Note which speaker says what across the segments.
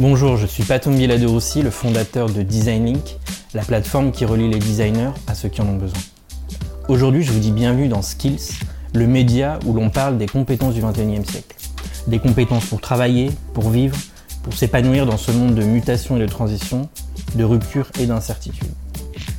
Speaker 1: Bonjour, je suis Patum de Roussi, le fondateur de Design Link, la plateforme qui relie les designers à ceux qui en ont besoin. Aujourd'hui, je vous dis bienvenue dans Skills, le média où l'on parle des compétences du 21e siècle. Des compétences pour travailler, pour vivre, pour s'épanouir dans ce monde de mutation et de transition, de rupture et d'incertitude.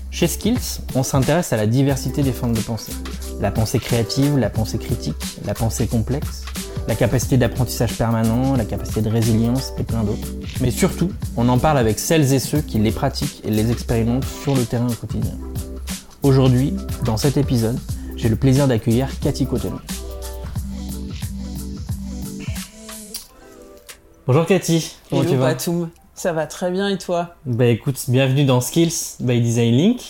Speaker 1: Chez Skills, on s'intéresse à la diversité des formes de pensée. La pensée créative, la pensée critique, la pensée complexe, la capacité d'apprentissage permanent, la capacité de résilience et plein d'autres. Mais surtout, on en parle avec celles et ceux qui les pratiquent et les expérimentent sur le terrain au quotidien. Aujourd'hui, dans cet épisode, j'ai le plaisir d'accueillir Cathy Coton. Bonjour Cathy,
Speaker 2: comment tu vas? Ça va très bien et toi?
Speaker 1: Bah écoute, bienvenue dans Skills by Design Link.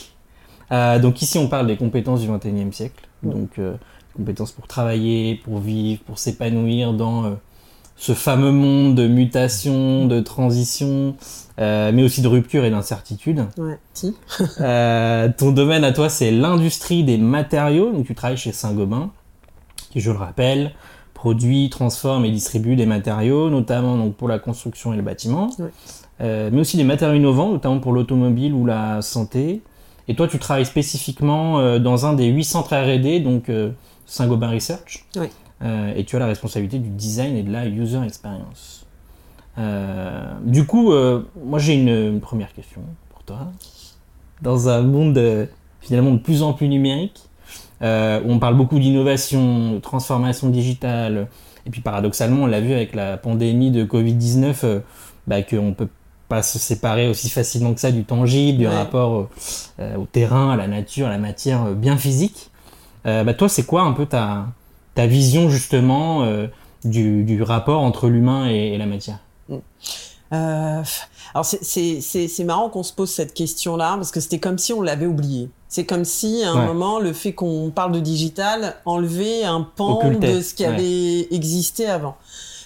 Speaker 1: Euh, donc ici on parle des compétences du 21e siècle. Donc euh, compétences pour travailler, pour vivre, pour s'épanouir dans euh, ce fameux monde de mutation, de transition, euh, mais aussi de rupture et d'incertitude.
Speaker 2: Ouais, si.
Speaker 1: euh, ton domaine à toi, c'est l'industrie des matériaux. Donc, tu travailles chez Saint-Gobain, qui, je le rappelle, produit, transforme et distribue des matériaux, notamment donc, pour la construction et le bâtiment, ouais. mais aussi des matériaux innovants, notamment pour l'automobile ou la santé. Et toi, tu travailles spécifiquement dans un des huit centres R&D, donc Saint-Gobain Research.
Speaker 2: Oui.
Speaker 1: Euh, et tu as la responsabilité du design et de la user experience. Euh, du coup, euh, moi j'ai une, une, première question pour toi. Dans un monde finalement de plus en plus numérique, où on parle beaucoup d'innovation, de transformation digitale, et puis paradoxalement, on l'a vu avec la pandémie de Covid-19, bah, qu'on peut pas se séparer aussi facilement que ça du tangible, du
Speaker 2: Ouais.
Speaker 1: rapport au terrain, à la nature, à la matière bien physique. Euh, bah, toi, c'est quoi un peu ta, ta vision justement euh, du, du rapport entre l'humain et, et la matière?
Speaker 2: Euh, alors c'est- marrant qu'on se pose cette question-là parce que c'était comme si on l'avait oublié. C'est comme si à un
Speaker 1: Ouais.
Speaker 2: moment le fait qu'on parle de digital enlevait un pan de ce qui
Speaker 1: ouais.
Speaker 2: avait existé avant.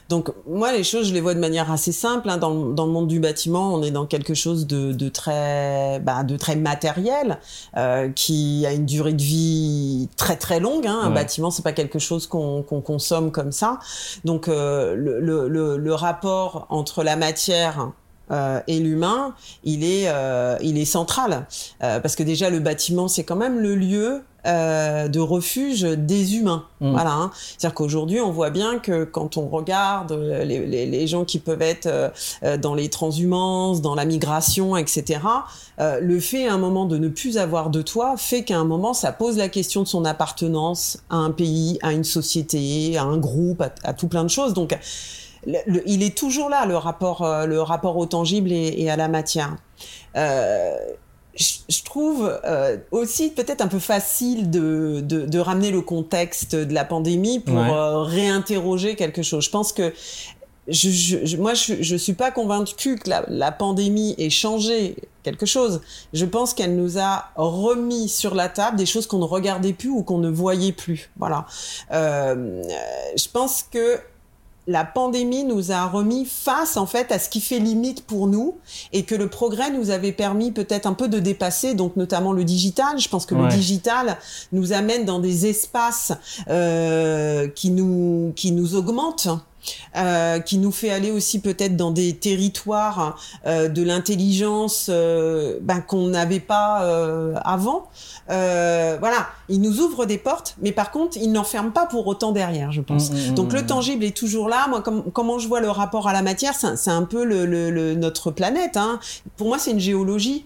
Speaker 2: Donc moi les choses je les vois de manière assez simple. hein. Dans, le- dans le monde du bâtiment on est dans quelque chose de, de très bah, de très matériel euh, qui a une durée de vie très très longue. Hein. Un
Speaker 1: Ouais.
Speaker 2: bâtiment c'est pas quelque chose qu'on consomme comme ça. Donc euh, le, le, le, le rapport entre la matière euh, et l'humain, il est, euh, il est central Euh, parce que déjà le bâtiment c'est quand même le lieu euh, de refuge des humains.
Speaker 1: Mm.
Speaker 2: Voilà. Hein. C'est-à-dire qu'aujourd'hui on voit bien que quand on regarde euh, les, les, les gens qui peuvent être euh, dans les transhumances, dans la migration, etc. euh, le fait à un moment de ne plus avoir de toit fait qu'à un moment ça pose la question de son appartenance à un pays, à une société, à un groupe, à, à tout plein de choses. Donc le- le- il est toujours là le rapport, euh, le rapport au tangible et, et à la matière. Euh, je, trouve euh, aussi peut-être un peu facile de, de, de ramener le contexte de la pandémie pour
Speaker 1: Ouais.
Speaker 2: euh, réinterroger quelque chose. Je pense que je, je, je- moi, je, je suis pas convaincue que la, la pandémie ait changé quelque chose. Je pense qu'elle nous a remis sur la table des choses qu'on ne regardait plus ou qu'on ne voyait plus. Voilà. Euh, je pense que la pandémie nous a remis face en fait à ce qui fait limite pour nous et que le progrès nous avait permis peut-être un peu de dépasser donc notamment le digital je pense que
Speaker 1: Ouais.
Speaker 2: le digital nous amène dans des espaces euh, qui nous qui nous augmentent euh, qui nous fait aller aussi peut-être dans des territoires euh, de l'intelligence euh, ben, qu'on n'avait pas euh, avant. Euh, voilà, il nous ouvre des portes, mais par contre, il n'enferme pas pour autant derrière, je pense.
Speaker 1: Mm, mm,
Speaker 2: Donc le
Speaker 1: mm.
Speaker 2: tangible est toujours là. Moi, comme, comment je vois le rapport à la matière, c'est un- c'est un peu le, le- le- notre planète. Hein. Pour moi, c'est une géologie.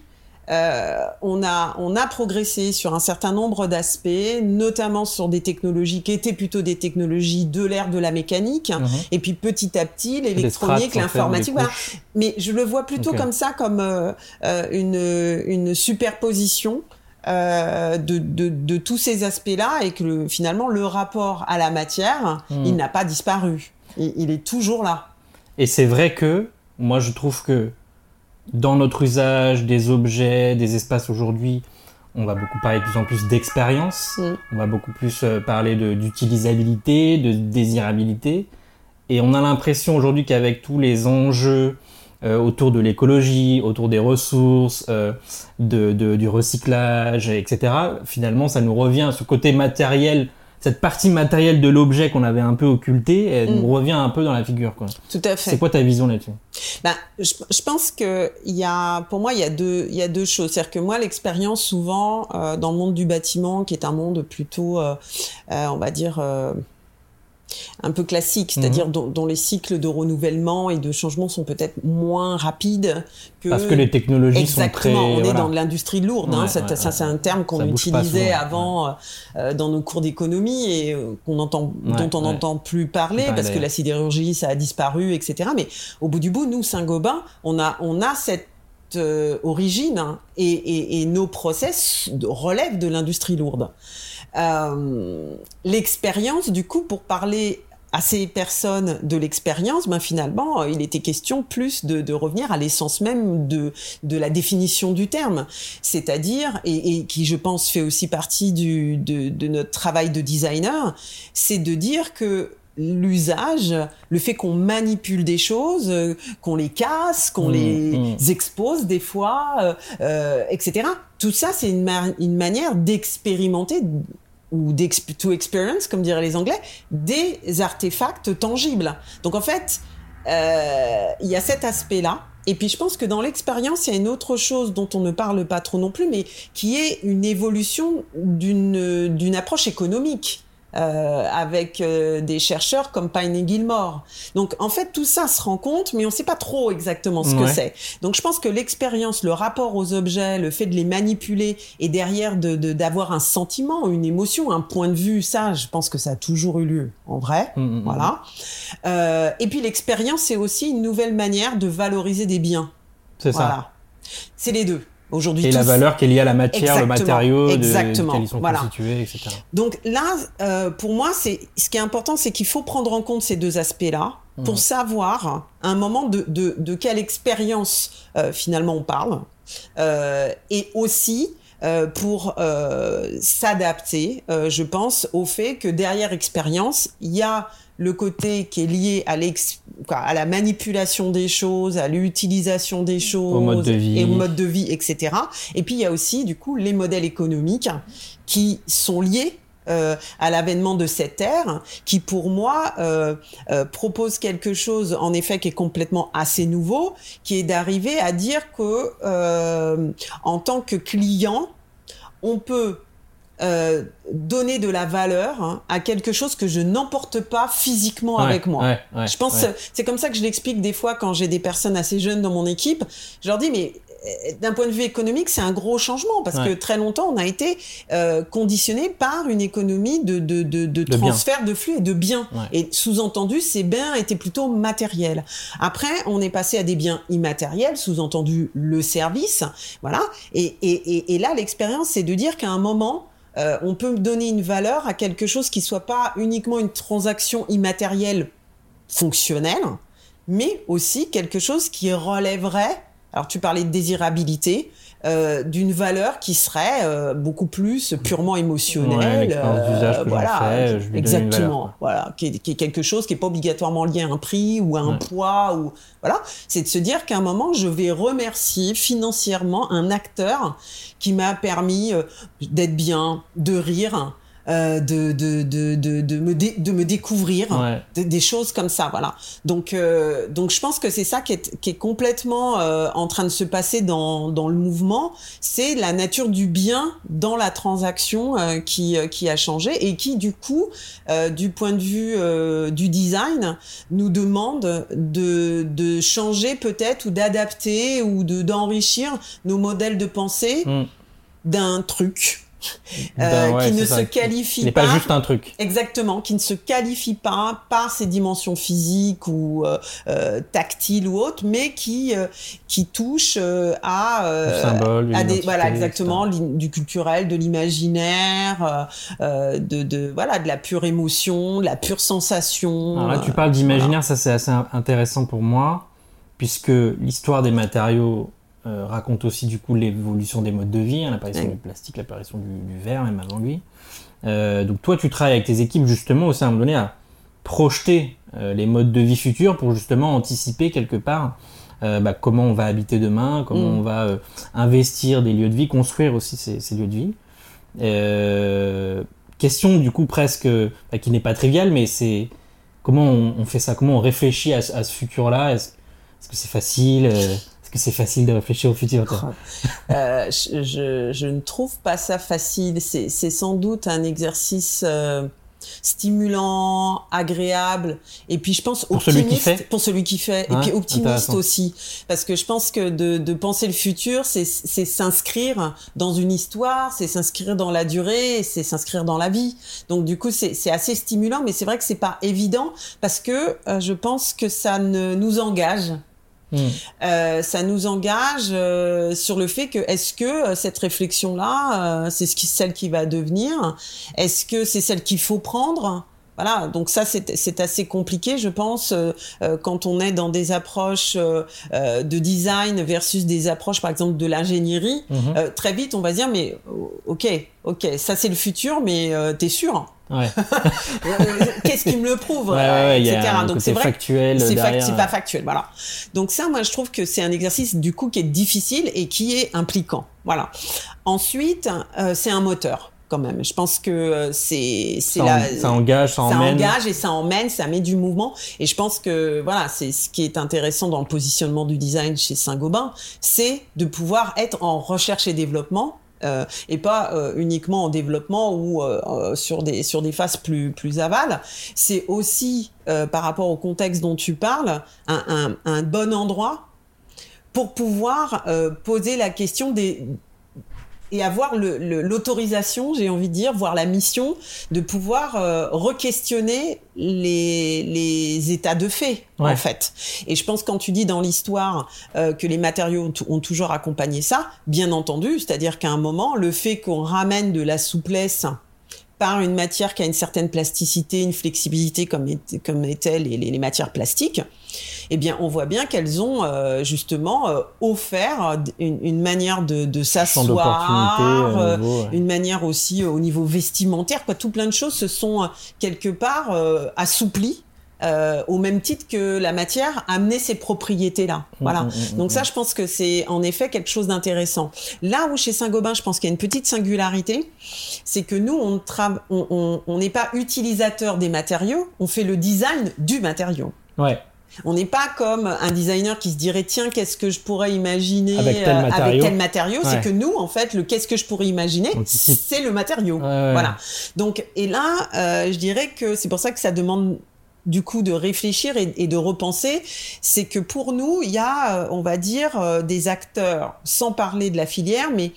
Speaker 2: Euh, on a on a progressé sur un certain nombre d'aspects, notamment sur des technologies qui étaient plutôt des technologies de l'ère de la mécanique.
Speaker 1: Mhm.
Speaker 2: Et puis petit à petit, l'électronique, l'informatique, voilà. Mais je le vois plutôt comme ça, comme euh, euh, une, une superposition euh, de, de, de tous ces aspects-là et que le- finalement, le rapport à la matière,
Speaker 1: Hmm.
Speaker 2: il n'a pas disparu. Il, il est toujours là.
Speaker 1: Et c'est vrai que moi je trouve que dans notre usage des objets, des espaces aujourd'hui, on va beaucoup parler de plus en plus d'expérience.
Speaker 2: Mm.
Speaker 1: On va beaucoup plus euh, parler de- d'utilisabilité, de, désirabilité. Et on a l'impression aujourd'hui qu'avec tous les enjeux euh, autour de l'écologie, autour des ressources, euh, de, de- du recyclage, etc., finalement, ça nous revient, ce côté matériel, cette partie matérielle de l'objet qu'on avait un peu occultée, elle nous
Speaker 2: Mm.
Speaker 1: revient un peu dans la figure. Quoi.
Speaker 2: Tout à fait.
Speaker 1: C'est quoi ta vision là-dessus?
Speaker 2: Ben, je, je pense que y a, pour moi, il y a deux, y a deux choses. C'est-à-dire que moi, l'expérience souvent euh, dans le monde du bâtiment, qui est un monde plutôt, euh, euh, on va dire. Un peu classique, c'est-à-dire dont, dont les cycles de renouvellement et de changement sont peut-être moins rapides que
Speaker 1: Parce que les technologies
Speaker 2: Exactement,
Speaker 1: sont très...
Speaker 2: on est
Speaker 1: voilà.
Speaker 2: dans de l'industrie lourde. hein.
Speaker 1: Ouais,
Speaker 2: Ça,
Speaker 1: ouais,
Speaker 2: ça,
Speaker 1: ouais,
Speaker 2: c'est un terme qu'on utilisait
Speaker 1: souvent,
Speaker 2: avant euh, euh, dans nos cours d'économie et euh, qu'on entend,
Speaker 1: Ouais,
Speaker 2: dont on n'entend plus parler parce que la sidérurgie, ça a disparu, etc. Mais au bout du bout, nous, Saint-Gobain, on a, on a cette euh, origine hein, et, et, et nos process relèvent de l'industrie lourde. Euh, L'expérience, du coup, pour parler à ces personnes de l'expérience, ben finalement, il était question plus de, de revenir à l'essence même de, de la définition du terme, c'est-à-dire, et, et qui je pense fait aussi partie du, de, de notre travail de designer, c'est de dire que l'usage, le fait qu'on manipule des choses, euh, qu'on les casse, qu'on
Speaker 1: Mmh,
Speaker 2: les
Speaker 1: mmh.
Speaker 2: expose des fois, euh, euh, etc. Tout ça, c'est une, ma- une manière d'expérimenter ou to experience, comme diraient les Anglais, des artefacts tangibles. Donc en fait, euh, il y a cet aspect-là. Et puis je pense que dans l'expérience, il y a une autre chose dont on ne parle pas trop non plus, mais qui est une évolution d'une d'une approche économique. Euh, avec euh, des chercheurs comme Pine et Gilmore. Donc en fait tout ça se rencontre, mais on ne sait pas trop exactement ce que c'est. Donc je pense que l'expérience, le rapport aux objets, le fait de les manipuler et derrière de de- d'avoir un sentiment, une émotion, un point de vue, ça, je pense que ça a toujours eu lieu en vrai.
Speaker 1: Mm, mm, mm.
Speaker 2: Voilà. Euh, et puis l'expérience, c'est aussi une nouvelle manière de valoriser des biens.
Speaker 1: C'est ça.
Speaker 2: Voilà. C'est les deux. Aujourd'hui,
Speaker 1: Et la valeur qui est liée à la matière, le
Speaker 2: Exactement,
Speaker 1: matériau, de,
Speaker 2: exactement,
Speaker 1: duquel ils sont
Speaker 2: voilà.
Speaker 1: constitués, etc.
Speaker 2: Donc là, euh, pour moi, c'est ce qui est important, c'est qu'il faut prendre en compte ces deux aspects-là pour
Speaker 1: Mhm.
Speaker 2: savoir à un moment de, de, de quelle expérience euh, finalement on parle, euh, et aussi pour s'adapter, je pense, au fait que derrière expérience, il y a le côté qui est lié à, l'ex- quoi, à la manipulation des choses, à l'utilisation des choses,
Speaker 1: mode de vie.
Speaker 2: et au mode de vie, etc. Et puis il y a aussi du coup les modèles économiques qui sont liés euh, à l'avènement de cette ère, qui pour moi euh, euh, propose quelque chose en effet qui est complètement assez nouveau, qui est d'arriver à dire que euh, en tant que client, on peut euh, donner de la valeur hein, à quelque chose que je n'emporte pas physiquement
Speaker 1: Ouais,
Speaker 2: avec moi.
Speaker 1: ouais, ouais,
Speaker 2: Je pense c'est comme ça que je l'explique des fois quand j'ai des personnes assez jeunes dans mon équipe. Je leur dis mais euh, d'un point de vue économique, c'est un gros changement parce que très longtemps on a été euh, conditionné par une économie de, de, de, de
Speaker 1: De
Speaker 2: transfert de flux et de biens. Et sous-entendu, ces biens étaient plutôt matériels. Après, on est passé à des biens immatériels, sous-entendu le service, voilà. Et, et, et, et là, l'expérience, c'est de dire qu'à un moment, euh, on peut donner une valeur à quelque chose qui soit pas uniquement une transaction immatérielle fonctionnelle, mais aussi quelque chose qui relèverait, alors tu parlais de désirabilité, euh, d'une valeur qui serait euh, beaucoup plus purement
Speaker 1: Ouais,
Speaker 2: émotionnelle.
Speaker 1: l'expérience d'usage que fais, je
Speaker 2: exactement. voilà, qui est, qui est quelque chose qui est pas obligatoirement lié à un prix ou à un
Speaker 1: Ouais.
Speaker 2: poids ou voilà. C'est de se dire qu'à un moment, je vais remercier financièrement un acteur qui m'a permis euh, d'être bien, de rire. Euh, de, de, de, de, me de me découvrir
Speaker 1: Ouais.
Speaker 2: des, des choses comme ça voilà donc euh, donc je pense que c'est ça qui est, qui est complètement euh, en train de se passer dans, dans le mouvement c'est la nature du bien dans la transaction qui qui a changé et qui du coup du point de vue du design nous demande de de changer peut-être ou d'adapter ou de d'enrichir nos modèles de pensée
Speaker 1: Mm.
Speaker 2: d'un truc
Speaker 1: Ben
Speaker 2: euh,
Speaker 1: ouais,
Speaker 2: qui ne
Speaker 1: ça.
Speaker 2: se qualifie
Speaker 1: Il n'est
Speaker 2: pas
Speaker 1: pas juste un truc.
Speaker 2: Exactement, qui ne se qualifie pas par ses dimensions physiques ou euh, euh, tactiles ou autres, mais qui qui touche à
Speaker 1: symbole,
Speaker 2: à des voilà exactement du culturel, de l'imaginaire, de, de voilà de la pure émotion, de la pure sensation.
Speaker 1: Alors là, tu parles d'imaginaire, ça c'est assez in- intéressant pour moi, puisque l'histoire des matériaux euh, raconte aussi du coup l'évolution des modes de vie, hein, l'apparition
Speaker 2: Oui.
Speaker 1: du plastique, l'apparition du, du verre, même avant lui. Euh, donc toi, tu travailles avec tes équipes justement aussi à un moment donné à projeter euh, les modes de vie futurs pour justement anticiper quelque part bah, comment on va habiter demain, comment
Speaker 2: Mm.
Speaker 1: on va investir des lieux de vie, construire aussi ces, ces lieux de vie. Euh, question du coup presque bah, qui n'est pas triviale, mais c'est comment on, fait ça, comment on réfléchit à, ce futur-là? Est-ce que c'est facile que c'est facile de réfléchir au futur
Speaker 2: je, je, ne trouve pas ça facile. C'est sans doute un exercice stimulant, agréable, et puis je pense
Speaker 1: pour celui qui fait,
Speaker 2: pour celui qui fait, et puis optimiste aussi, parce que je pense que de, de penser le futur, c'est s'inscrire dans une histoire, c'est s'inscrire dans la durée, c'est s'inscrire dans la vie. Donc du coup, c'est assez stimulant, mais c'est vrai que c'est pas évident parce que euh, je pense que ça ne nous engage Hmm. Euh, ça nous engage euh, sur le fait que est-ce que euh, cette réflexion-là, c'est ce qui, celle qui va devenir? Est-ce que c'est celle qu'il faut prendre? Voilà, donc ça c'est assez compliqué, je pense, quand on est dans des approches de design versus des approches, par exemple, de l'ingénierie. Mhm. très vite, on va dire, mais ok, ok, ça c'est le futur, mais t'es sûr Ouais. Qu'est-ce qui me le prouve,
Speaker 1: ouais, etc. Donc c'est factuel.
Speaker 2: C'est pas factuel, voilà. Donc ça, moi, je trouve que c'est un exercice du coup qui est difficile et qui est impliquant. Voilà. Ensuite, euh, c'est un moteur quand même. Je pense que euh, c'est c'est
Speaker 1: ça engage, ça,
Speaker 2: ça engage et ça emmène, ça met du mouvement. Et je pense que voilà, c'est ce qui est intéressant dans le positionnement du design chez Saint-Gobain, c'est de pouvoir être en recherche et développement euh, et pas euh, uniquement en développement ou euh, sur des sur des phases plus plus aval. C'est aussi par rapport au contexte dont tu parles un, un, un bon endroit pour pouvoir poser la question des et avoir l'autorisation, le, j'ai envie de dire, voire la mission de pouvoir euh, re-questionner les, les, états de fait, en fait. Et je pense quand tu dis dans l'histoire euh, que les matériaux ont, toujours accompagné ça, bien entendu, c'est-à-dire qu'à un moment, le fait qu'on ramène de la souplesse par une matière qui a une certaine plasticité, une flexibilité comme, comme étaient les, les, matières plastiques, eh bien, on voit bien qu'elles ont euh, justement euh, offert une, manière de, de s'asseoir, euh, une manière aussi au niveau vestimentaire, quoi. Tout plein de choses se sont quelque part assouplies euh, au même titre que la matière amener ces propriétés-là. Mmh, voilà. Mmh, mmh, Donc ça, je pense que c'est en effet quelque chose d'intéressant. Là où chez Saint-Gobain, je pense qu'il y a une petite singularité, c'est que nous, on n'est on, on, pas utilisateur des matériaux, on fait le design du matériau.
Speaker 1: Ouais.
Speaker 2: On n'est pas comme un designer qui se dirait tiens qu'est-ce que je pourrais imaginer avec tel euh, matériau. C'est que nous en fait le qu'est-ce que je pourrais imaginer c'est le matériau. Voilà. Donc et là euh, je dirais que c'est pour ça que ça demande du coup de réfléchir et, de repenser, c'est que pour nous, il y a, euh, on va dire, euh, des acteurs, sans parler de la filière, mais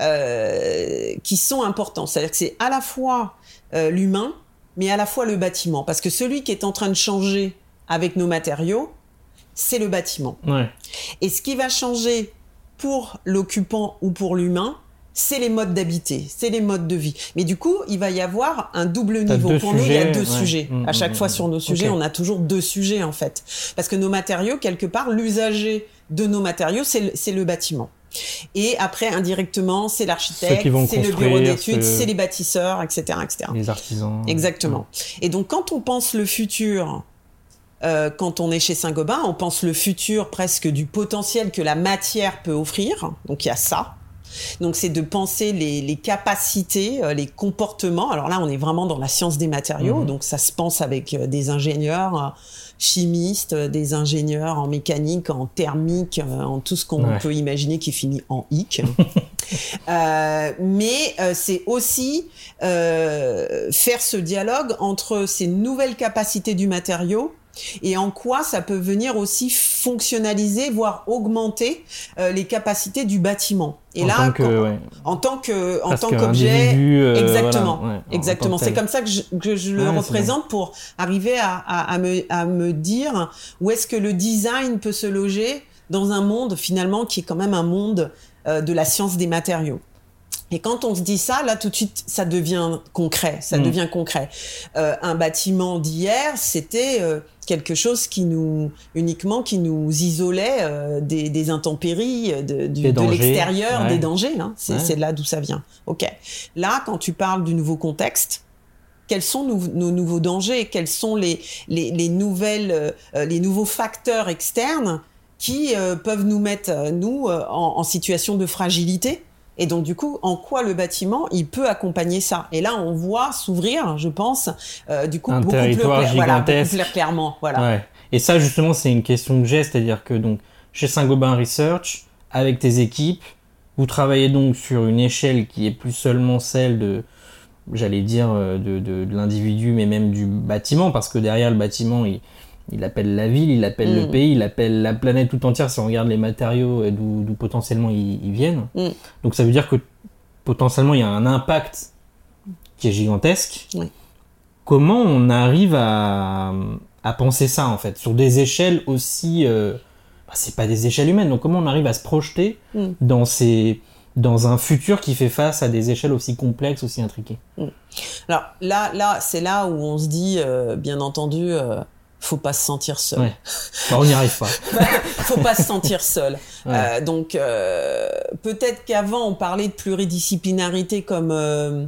Speaker 2: euh, qui sont importants. C'est-à-dire que c'est à la fois l'humain, mais à la fois le bâtiment. Parce que celui qui est en train de changer avec nos matériaux, c'est le bâtiment. Et ce qui va changer pour l'occupant ou pour l'humain, c'est les modes d'habiter, c'est les modes de vie. Mais du coup, il va y avoir un double niveau. Pour nous, il y a deux sujets. Mmh, à chaque mmh, fois mmh. sur nos sujets, on a toujours deux sujets en fait. Parce que nos matériaux, quelque part, l'usager de nos matériaux, c'est le, bâtiment. Et après, indirectement, c'est l'architecte, c'est le bureau d'études, c'est les bâtisseurs, etc., etc.
Speaker 1: Les artisans.
Speaker 2: Exactement. Et donc, quand on pense le futur, euh, quand on est chez Saint-Gobain, on pense le futur presque du potentiel que la matière peut offrir. Donc, il y a ça. Donc c'est de penser les, capacités, euh, les comportements. Alors là, on est vraiment dans la science des matériaux, mhm. donc ça se pense avec euh, des ingénieurs euh, chimistes, des ingénieurs en mécanique, en thermique, en tout ce qu'on peut imaginer qui finit en hic. mais c'est aussi faire ce dialogue entre ces nouvelles capacités du matériau et en quoi ça peut venir aussi fonctionnaliser, voire augmenter euh, les capacités du bâtiment? Et
Speaker 1: en
Speaker 2: là,
Speaker 1: tant que,
Speaker 2: en tant que en tant qu'objet, euh, exactement, exactement. C'est comme ça que je, que je le représente pour arriver à, à, à, me, à me dire où est-ce que le design peut se loger dans un monde finalement qui est quand même un monde euh, de la science des matériaux. Et quand on se dit ça, là tout de suite, ça devient concret. Ça mm. devient concret. Euh, un bâtiment d'hier, c'était euh, quelque chose qui nous uniquement qui nous isolait euh, des, des, intempéries, de, du, de l'extérieur, des dangers. Hein. C'est là d'où ça vient. Ok. Là, quand tu parles du nouveau contexte, quels sont nos, nos nouveaux dangers? Quels sont les, les, les nouvelles, euh, les nouveaux facteurs externes qui euh, peuvent nous mettre nous en, en situation de fragilité? Et donc du coup, en quoi le bâtiment il peut accompagner ça? Et là, on voit s'ouvrir, je pense, euh, du coup
Speaker 1: Un
Speaker 2: beaucoup plus,
Speaker 1: territoire
Speaker 2: voilà, beaucoup
Speaker 1: gigantesque.
Speaker 2: plus clairement. Voilà.
Speaker 1: Ouais. Et ça, justement, c'est une question de geste, c'est-à-dire que donc chez Saint-Gobain Research, avec tes équipes, vous travaillez donc sur une échelle qui est plus seulement celle de, j'allais dire, euh, de, de, de l'individu, mais même du bâtiment, parce que derrière le bâtiment, il, il appelle la ville, il appelle le
Speaker 2: Mm.
Speaker 1: pays, il appelle la planète tout entière si on regarde les matériaux d'où d'où potentiellement ils, ils viennent.
Speaker 2: Mm.
Speaker 1: Donc ça veut dire que potentiellement il y a un impact qui est gigantesque.
Speaker 2: Oui.
Speaker 1: Comment on arrive à, à penser ça en fait? Sur des échelles aussi euh, bah, c'est pas des échelles humaines donc comment on arrive à se projeter
Speaker 2: Mm.
Speaker 1: dans ces dans un futur qui fait face à des échelles aussi complexes aussi intriquées?
Speaker 2: Alors là, là, c'est là où on se dit, euh, bien entendu, euh, faut pas se sentir seul.
Speaker 1: Ouais. Bah, on n'y arrive pas
Speaker 2: faut pas se sentir seul.
Speaker 1: Ouais.
Speaker 2: Euh, donc euh, peut-être qu'avant on parlait de pluridisciplinarité comme euh,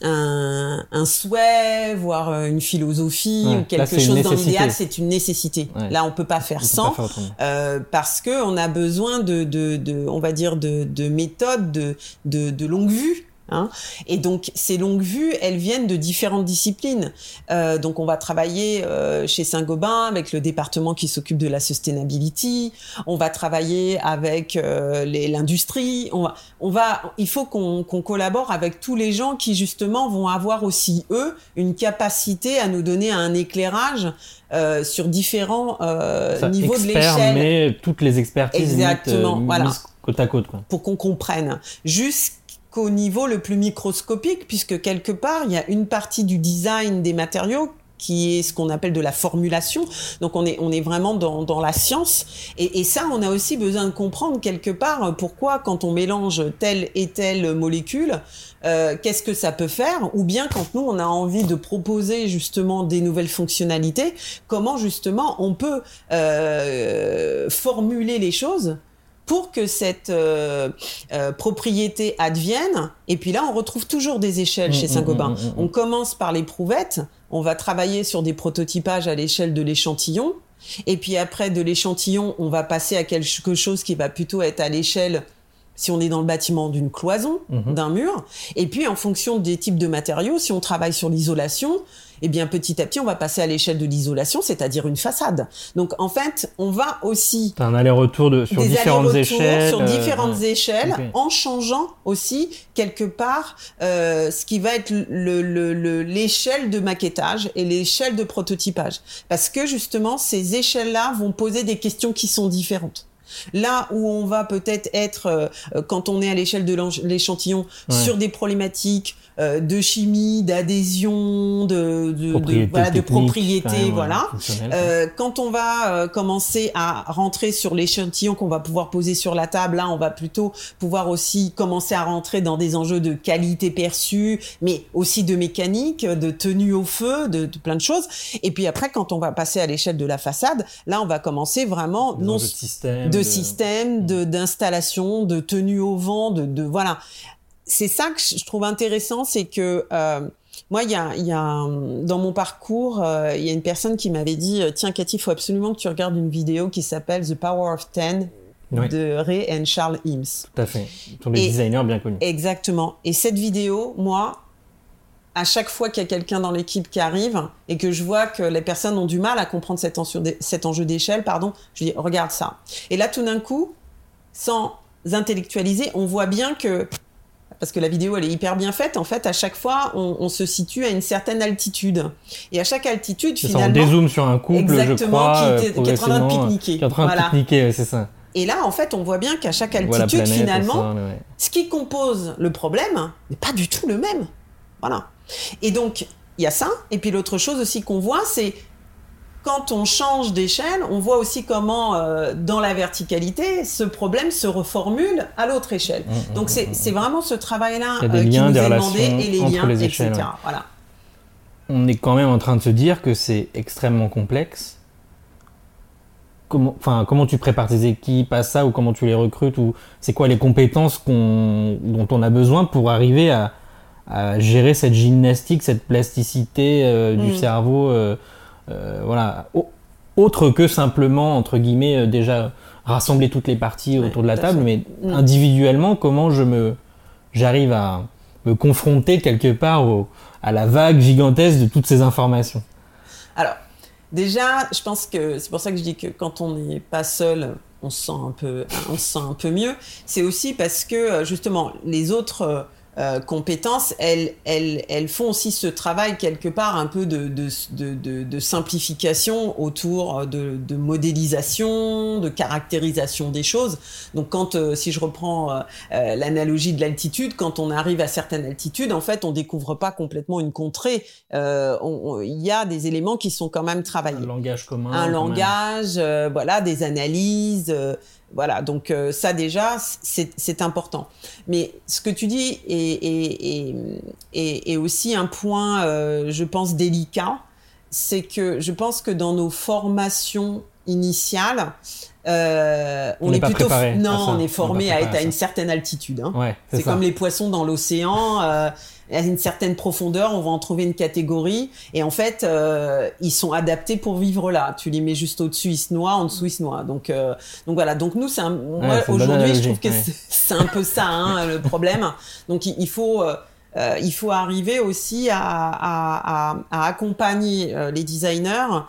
Speaker 2: un, un souhait, voire une philosophie
Speaker 1: Ouais,
Speaker 2: ou quelque chose dans l'idéal, c'est une nécessité. Là on peut pas faire
Speaker 1: On
Speaker 2: sans.
Speaker 1: pas faire autrement.
Speaker 2: parce que on a besoin de, de, de on va dire de, de méthodes de, de, de longue vue Hein et donc ces longues vues, elles viennent de différentes disciplines. Euh, donc on va travailler euh, chez Saint-Gobain avec le département qui s'occupe de la sustainability. On va travailler avec euh, l'industrie. On va, on va, il faut qu'on qu'on collabore avec tous les gens qui justement vont avoir aussi eux une capacité à nous donner un éclairage euh, sur différents euh,
Speaker 1: Ça,
Speaker 2: niveaux de l'échelle
Speaker 1: mais toutes les expertises
Speaker 2: Exactement,
Speaker 1: limite, euh,
Speaker 2: voilà.
Speaker 1: mises côte à côte quoi.
Speaker 2: pour qu'on comprenne jusqu'au niveau le plus microscopique puisque quelque part il y a une partie du design des matériaux qui est ce qu'on appelle de la formulation. Donc on est on est vraiment dans, dans la science et, et ça on a aussi besoin de comprendre quelque part pourquoi quand on mélange telle et telle molécule euh, qu'est-ce que ça peut faire? Ou bien quand nous on a envie de proposer justement des nouvelles fonctionnalités comment justement on peut euh, formuler les choses pour que cette euh, euh, propriété advienne. Et puis là, on retrouve toujours des échelles chez
Speaker 1: mm,
Speaker 2: Saint-Gobain.
Speaker 1: mm, mm, mm.
Speaker 2: On commence par les prouvettes, on va travailler sur des prototypages à l'échelle de l'échantillon. Et puis après, de l'échantillon, on va passer à quelque chose qui va plutôt être à l'échelle, si on est dans le bâtiment, d'une cloison, d'un mur. Et puis, en fonction des types de matériaux, si on travaille sur l'isolation, eh bien, petit à petit, on va passer à l'échelle de l'isolation, c'est-à-dire une façade. Donc, en fait, on va aussi
Speaker 1: un aller-retour de, sur différentes échelles.
Speaker 2: sur
Speaker 1: euh,
Speaker 2: différentes échelles, en changeant aussi quelque part euh, ce qui va être le- le- le- l'échelle de maquettage et l'échelle de prototypage, parce que justement ces échelles-là vont poser des questions qui sont différentes. Là où on va peut-être être, euh, euh, quand on est à l'échelle de l'échantillon,
Speaker 1: Ouais.
Speaker 2: sur des problématiques euh, de chimie, d'adhésion, de, de, de,
Speaker 1: Propriété
Speaker 2: voilà, de
Speaker 1: quand
Speaker 2: propriété,
Speaker 1: même,
Speaker 2: voilà.
Speaker 1: fonctionnelle.
Speaker 2: Euh, quand on va commencer à rentrer sur l'échantillon qu'on va pouvoir poser sur la table, là, on va plutôt pouvoir aussi commencer à rentrer dans des enjeux de qualité perçue, mais aussi de mécanique, de tenue au feu, de, de plein de choses. Et puis après, quand on va passer à l'échelle de la façade, là, on va commencer vraiment non
Speaker 1: de système.
Speaker 2: de système, de d'installation, de tenue au vent, de, de voilà. C'est ça que je trouve intéressant, c'est que euh, moi, il y a, y a un- dans mon parcours, euh, il y a une personne qui m'avait dit euh, tiens Cathy, il faut absolument que tu regardes une vidéo qui s'appelle The Power of Ten
Speaker 1: Oui.
Speaker 2: de Ray and Charles Eames.
Speaker 1: Tout à fait. Ce sont des
Speaker 2: Et-
Speaker 1: designers bien connus.
Speaker 2: Exactement. Et cette vidéo, moi, à chaque fois qu'il y a quelqu'un dans l'équipe qui arrive et que je vois que les personnes ont du mal à comprendre cet enjeu, d'é- cet enjeu d'échelle, pardon, je dis regarde ça. Et là, tout d'un coup, sans intellectualiser, on voit bien que parce que la vidéo elle est hyper bien faite. En fait, à chaque fois, on, on se situe à une certaine altitude. Et à chaque altitude,
Speaker 1: C'est ça, on
Speaker 2: finalement,
Speaker 1: dézoome sur un couple, je
Speaker 2: Exactement,
Speaker 1: crois,
Speaker 2: qui qui est en train de pique-niquer.
Speaker 1: Qui est en train
Speaker 2: Voilà.
Speaker 1: de pique-niquer, c'est ça.
Speaker 2: et là, en fait, on voit bien qu'à chaque altitude,
Speaker 1: planète,
Speaker 2: finalement,
Speaker 1: ouais.
Speaker 2: ce qui compose le problème n'est pas du tout le même. Voilà. Et donc, il y a ça. Et puis l'autre chose aussi qu'on voit, c'est quand on change d'échelle, on voit aussi comment, euh, dans la verticalité, ce problème se reformule à l'autre échelle.
Speaker 1: Mm, mm,
Speaker 2: Donc, c'est
Speaker 1: mm,
Speaker 2: c'est vraiment ce travail-là euh, qui nous
Speaker 1: des
Speaker 2: est demandé et les
Speaker 1: entre
Speaker 2: liens,
Speaker 1: les
Speaker 2: etc.
Speaker 1: ouais.
Speaker 2: Voilà.
Speaker 1: on est quand même en train de se dire que c'est extrêmement complexe. Comment, enfin, comment tu prépares tes équipes à ça ou comment tu les recrutes ou c'est quoi les compétences dont on a besoin pour arriver à, à gérer cette gymnastique, cette plasticité euh, du
Speaker 2: Mm.
Speaker 1: cerveau, euh, euh, voilà, Au- autre que simplement entre guillemets déjà rassembler toutes les parties
Speaker 2: Ouais,
Speaker 1: autour de la table, mais
Speaker 2: Mm.
Speaker 1: individuellement comment je me j'arrive à me confronter quelque part à la vague gigantesque de toutes ces informations?
Speaker 2: Alors, déjà, je pense que c'est pour ça que je dis que quand on n'est pas seul, on se sent un peu, on se sent un peu mieux. C'est aussi parce que justement les autres euh, compétences, elles, elles, elles, font aussi ce travail quelque part un peu de, de, de, de simplification autour de, modélisation, de caractérisation des choses. Donc quand, euh, si je reprends euh, l'analogie de l'altitude, quand on arrive à certaines altitudes, en fait, on découvre pas complètement une contrée. Il y a des éléments qui sont quand même travaillés. Un
Speaker 1: langage commun.
Speaker 2: Un langage, voilà, des analyses voilà, donc euh, ça déjà, c'est important. Mais ce que tu dis est, aussi un point, euh, je pense, délicat. C'est que je pense que dans nos formations initiales, euh, on, est, plutôt non, on est formé à être à, une certaine altitude. Hein. c'est comme les poissons dans l'océan. Euh, à une certaine profondeur, on va en trouver une catégorie, et en fait, euh, ils sont adaptés pour vivre là. Tu les mets juste au-dessus, ils se noient, en dessous, ils se noient. Donc, euh, donc voilà. Donc nous, c'est moi aujourd'hui, je trouve que c'est un peu ça hein, le problème. Donc il, faut. Euh, il faut arriver aussi à, à, à, à accompagner les designers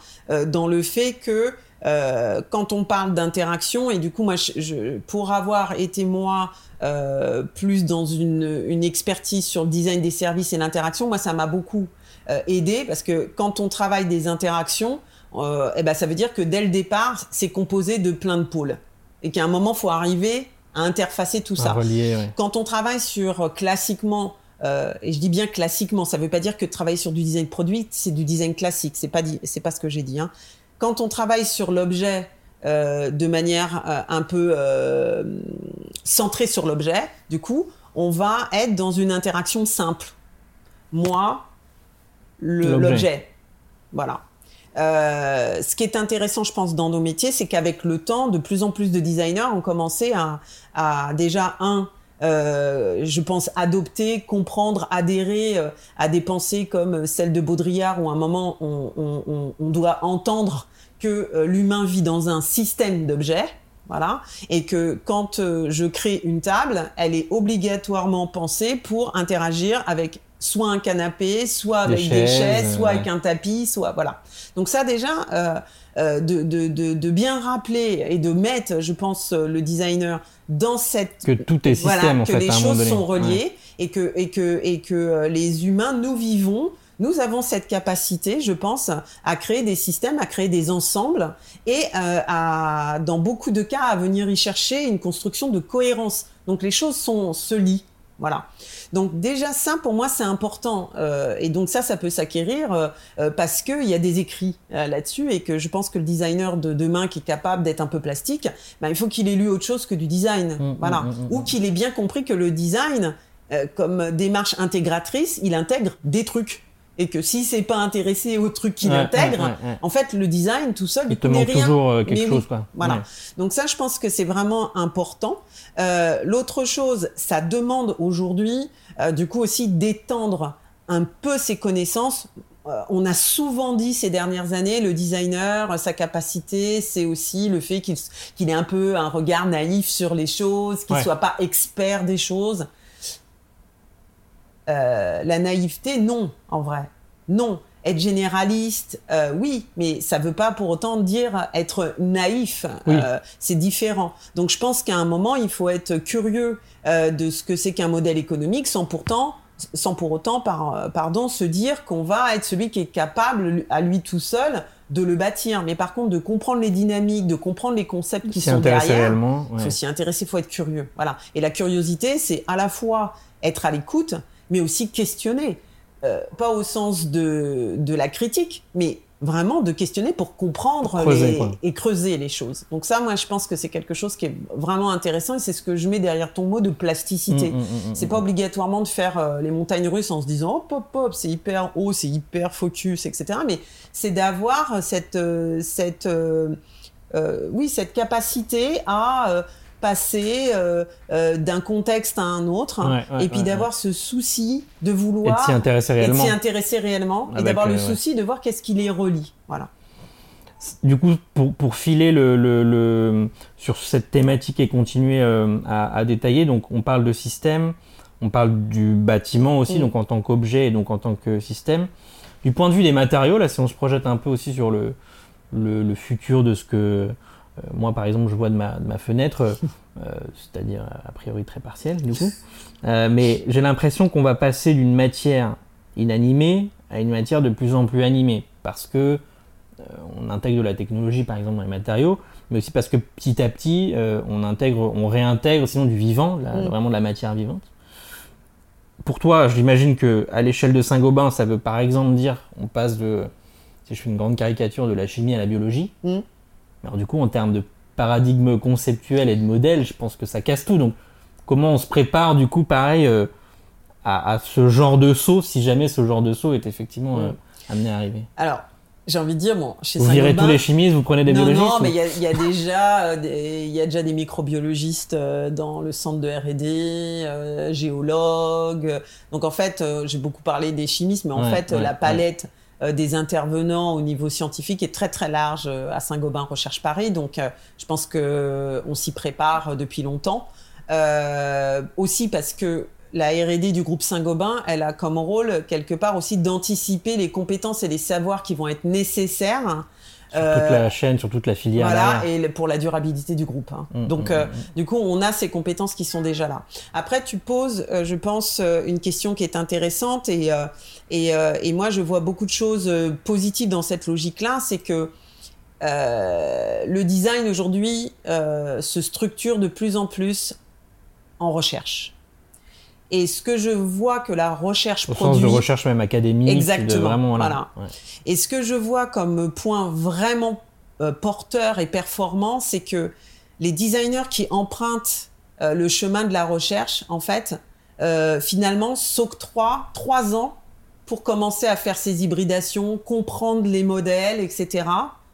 Speaker 2: dans le fait que euh, quand on parle d'interaction, et du coup, moi, je, pour avoir été moi euh, plus dans une, une, expertise sur le design des services et l'interaction, moi, ça m'a beaucoup euh, aidé parce que quand on travaille des interactions, eh ben, ça veut dire que dès le départ, c'est composé de plein de pôles et qu'à un moment, faut arriver à interfacer tout ça. Quand on travaille sur classiquement euh, et je dis bien classiquement, ça ne veut pas dire que travailler sur du design produit, c'est du design classique. C'est pas c'est pas ce que j'ai dit. Hein quand on travaille sur l'objet euh, de manière euh, un peu euh, centrée sur l'objet, du coup, on va être dans une interaction simple. Moi, l'objet. Voilà. ce qui est intéressant, je pense, dans nos métiers, c'est qu'avec le temps, de plus en plus de designers ont commencé à, déjà, un, je pense, adopter, comprendre, adhérer à des pensées comme celle de Baudrillard, où à un moment, on, on doit entendre que euh, l'humain vit dans un système d'objets, voilà, et que quand euh, je crée une table, elle est obligatoirement pensée pour interagir avec soit un canapé, soit avec des, chaises, soit avec un tapis, soit voilà. Donc ça déjà, euh, de, de, de, bien rappeler et de mettre, je pense, le designer dans cette
Speaker 1: que tout est système
Speaker 2: voilà,
Speaker 1: en
Speaker 2: que
Speaker 1: fait,
Speaker 2: les choses sont reliées et que et que et que les humains nous vivons nous avons cette capacité, je pense, à créer des systèmes, à créer des ensembles et euh, à, dans beaucoup de cas, à venir y chercher une construction de cohérence. Donc les choses sont, se lient. Voilà. Donc déjà ça, pour moi, c'est important. Euh, et donc ça, ça peut s'acquérir euh, parce qu'il y a des écrits là-dessus et que je pense que le designer de demain qui est capable d'être un peu plastique, ben, il faut qu'il ait lu autre chose que du design. Mmh, voilà. Mmh, mmh, Ou qu'il ait bien compris que le design, comme démarche intégratrice, il intègre des trucs et que si c'est pas intéressé au truc qu'il intègre, en fait le design tout seul
Speaker 1: il te manque toujours euh, quelque chose quoi.
Speaker 2: Voilà. Donc ça je pense que c'est vraiment important. Euh, L'autre chose, ça demande aujourd'hui euh, du coup aussi d'étendre un peu ses connaissances. On a souvent dit ces dernières années, le designer, sa capacité, c'est aussi le fait qu'il qu'il ait un peu un regard naïf sur les choses, qu'il soit pas expert des choses. Euh, la naïveté, non, en vrai. Non. Être généraliste, euh, oui, mais ça ne veut pas pour autant dire être naïf. Euh, c'est différent. Donc je pense qu'à un moment, il faut être curieux de ce que c'est qu'un modèle économique sans pourtant sans pour autant pardon, se dire qu'on va être celui qui est capable à lui tout seul de le bâtir. Mais par contre, de comprendre les dynamiques, de comprendre les concepts qui sont derrière, il faut s'y intéresser, il faut être curieux. Voilà. Et la curiosité, c'est à la fois être à l'écoute, mais aussi questionner. Euh, pas au sens de, de la critique, mais vraiment de questionner pour comprendre et creuser les choses. Donc ça, moi, je pense que c'est quelque chose qui est vraiment intéressant et c'est ce que je mets derrière ton mot de plasticité. Mm, mm, mm, c'est pas obligatoirement de faire euh, les montagnes russes en se disant hop hop hop, c'est hyper haut, c'est hyper focus, etc. Mais c'est d'avoir cette euh, cette oui cette capacité à passer euh, euh, d'un contexte à un autre, et puis d'avoir ce souci de vouloir
Speaker 1: et s'y intéresser réellement,
Speaker 2: et, intéresser réellement, et d'avoir le euh, souci de voir qu'est-ce qui les relie. Voilà.
Speaker 1: Du coup, pour, pour filer le, le, sur cette thématique et continuer à, à, détailler, donc on parle de système, on parle du bâtiment aussi,
Speaker 2: Mm.
Speaker 1: donc en tant qu'objet et donc en tant que système. Du point de vue des matériaux, là, si on se projette un peu aussi sur le, le, le futur de ce que euh, moi, par exemple, je vois de ma, de ma fenêtre, euh, c'est-à-dire a priori très partiel, du coup. Euh, mais j'ai l'impression qu'on va passer d'une matière inanimée à une matière de plus en plus animée, parce que euh, on intègre de la technologie, par exemple, dans les matériaux, mais aussi parce que petit à petit, euh, on intègre, on réintègre sinon du vivant, la-
Speaker 2: Mm.
Speaker 1: vraiment de la matière vivante. Pour toi, j'imagine que à l'échelle de Saint-Gobain, ça veut par exemple dire, on passe de, si je fais une grande caricature, de la chimie à la biologie.
Speaker 2: Mm.
Speaker 1: Alors du coup, en termes de paradigme conceptuel et de modèle, je pense que ça casse tout. Donc, comment on se prépare du coup, pareil, euh, à, à ce genre de saut, si jamais ce genre de saut est effectivement euh, amené à arriver
Speaker 2: Alors, j'ai envie de dire, bon, chez
Speaker 1: Vous virez tous les chimistes, vous prenez des
Speaker 2: non,
Speaker 1: biologistes
Speaker 2: non, mais il y a, il y a déjà euh, des, y a déjà des microbiologistes euh, dans le centre de R&D, euh, géologues. Donc en fait, euh, j'ai beaucoup parlé des chimistes, mais en
Speaker 1: Ouais,
Speaker 2: fait,
Speaker 1: ouais,
Speaker 2: la palette euh, des intervenants au niveau scientifique est très très large euh, à Saint-Gobain Recherche Paris. Donc euh, je pense que euh, on s'y prépare euh, depuis longtemps. Euh, aussi parce que la R&D du groupe Saint-Gobain, elle a comme rôle quelque part aussi d'anticiper les compétences et les savoirs qui vont être nécessaires
Speaker 1: sur toute la chaîne, sur toute la filière.
Speaker 2: voilà, et pour la durabilité du groupe. hein.
Speaker 1: Mm,
Speaker 2: Donc,
Speaker 1: mm,
Speaker 2: euh,
Speaker 1: mm.
Speaker 2: du coup, on a ces compétences qui sont déjà là. Après, tu poses, euh, je pense, euh, une question qui est intéressante et, euh, et, euh, et moi, je vois beaucoup de choses euh, positives dans cette logique-là. C'est que euh, le design aujourd'hui euh, se structure de plus en plus en recherche. Et ce que je vois que la recherche
Speaker 1: Au
Speaker 2: produit,
Speaker 1: sens de recherche même académique. de
Speaker 2: Exactement,
Speaker 1: vraiment,
Speaker 2: voilà.
Speaker 1: Ouais.
Speaker 2: et ce que je vois comme point vraiment euh, porteur et performant, c'est que les designers qui empruntent euh, le chemin de la recherche, en fait, euh, finalement, s'octroient trois ans pour commencer à faire ces hybridations, comprendre les modèles, etc.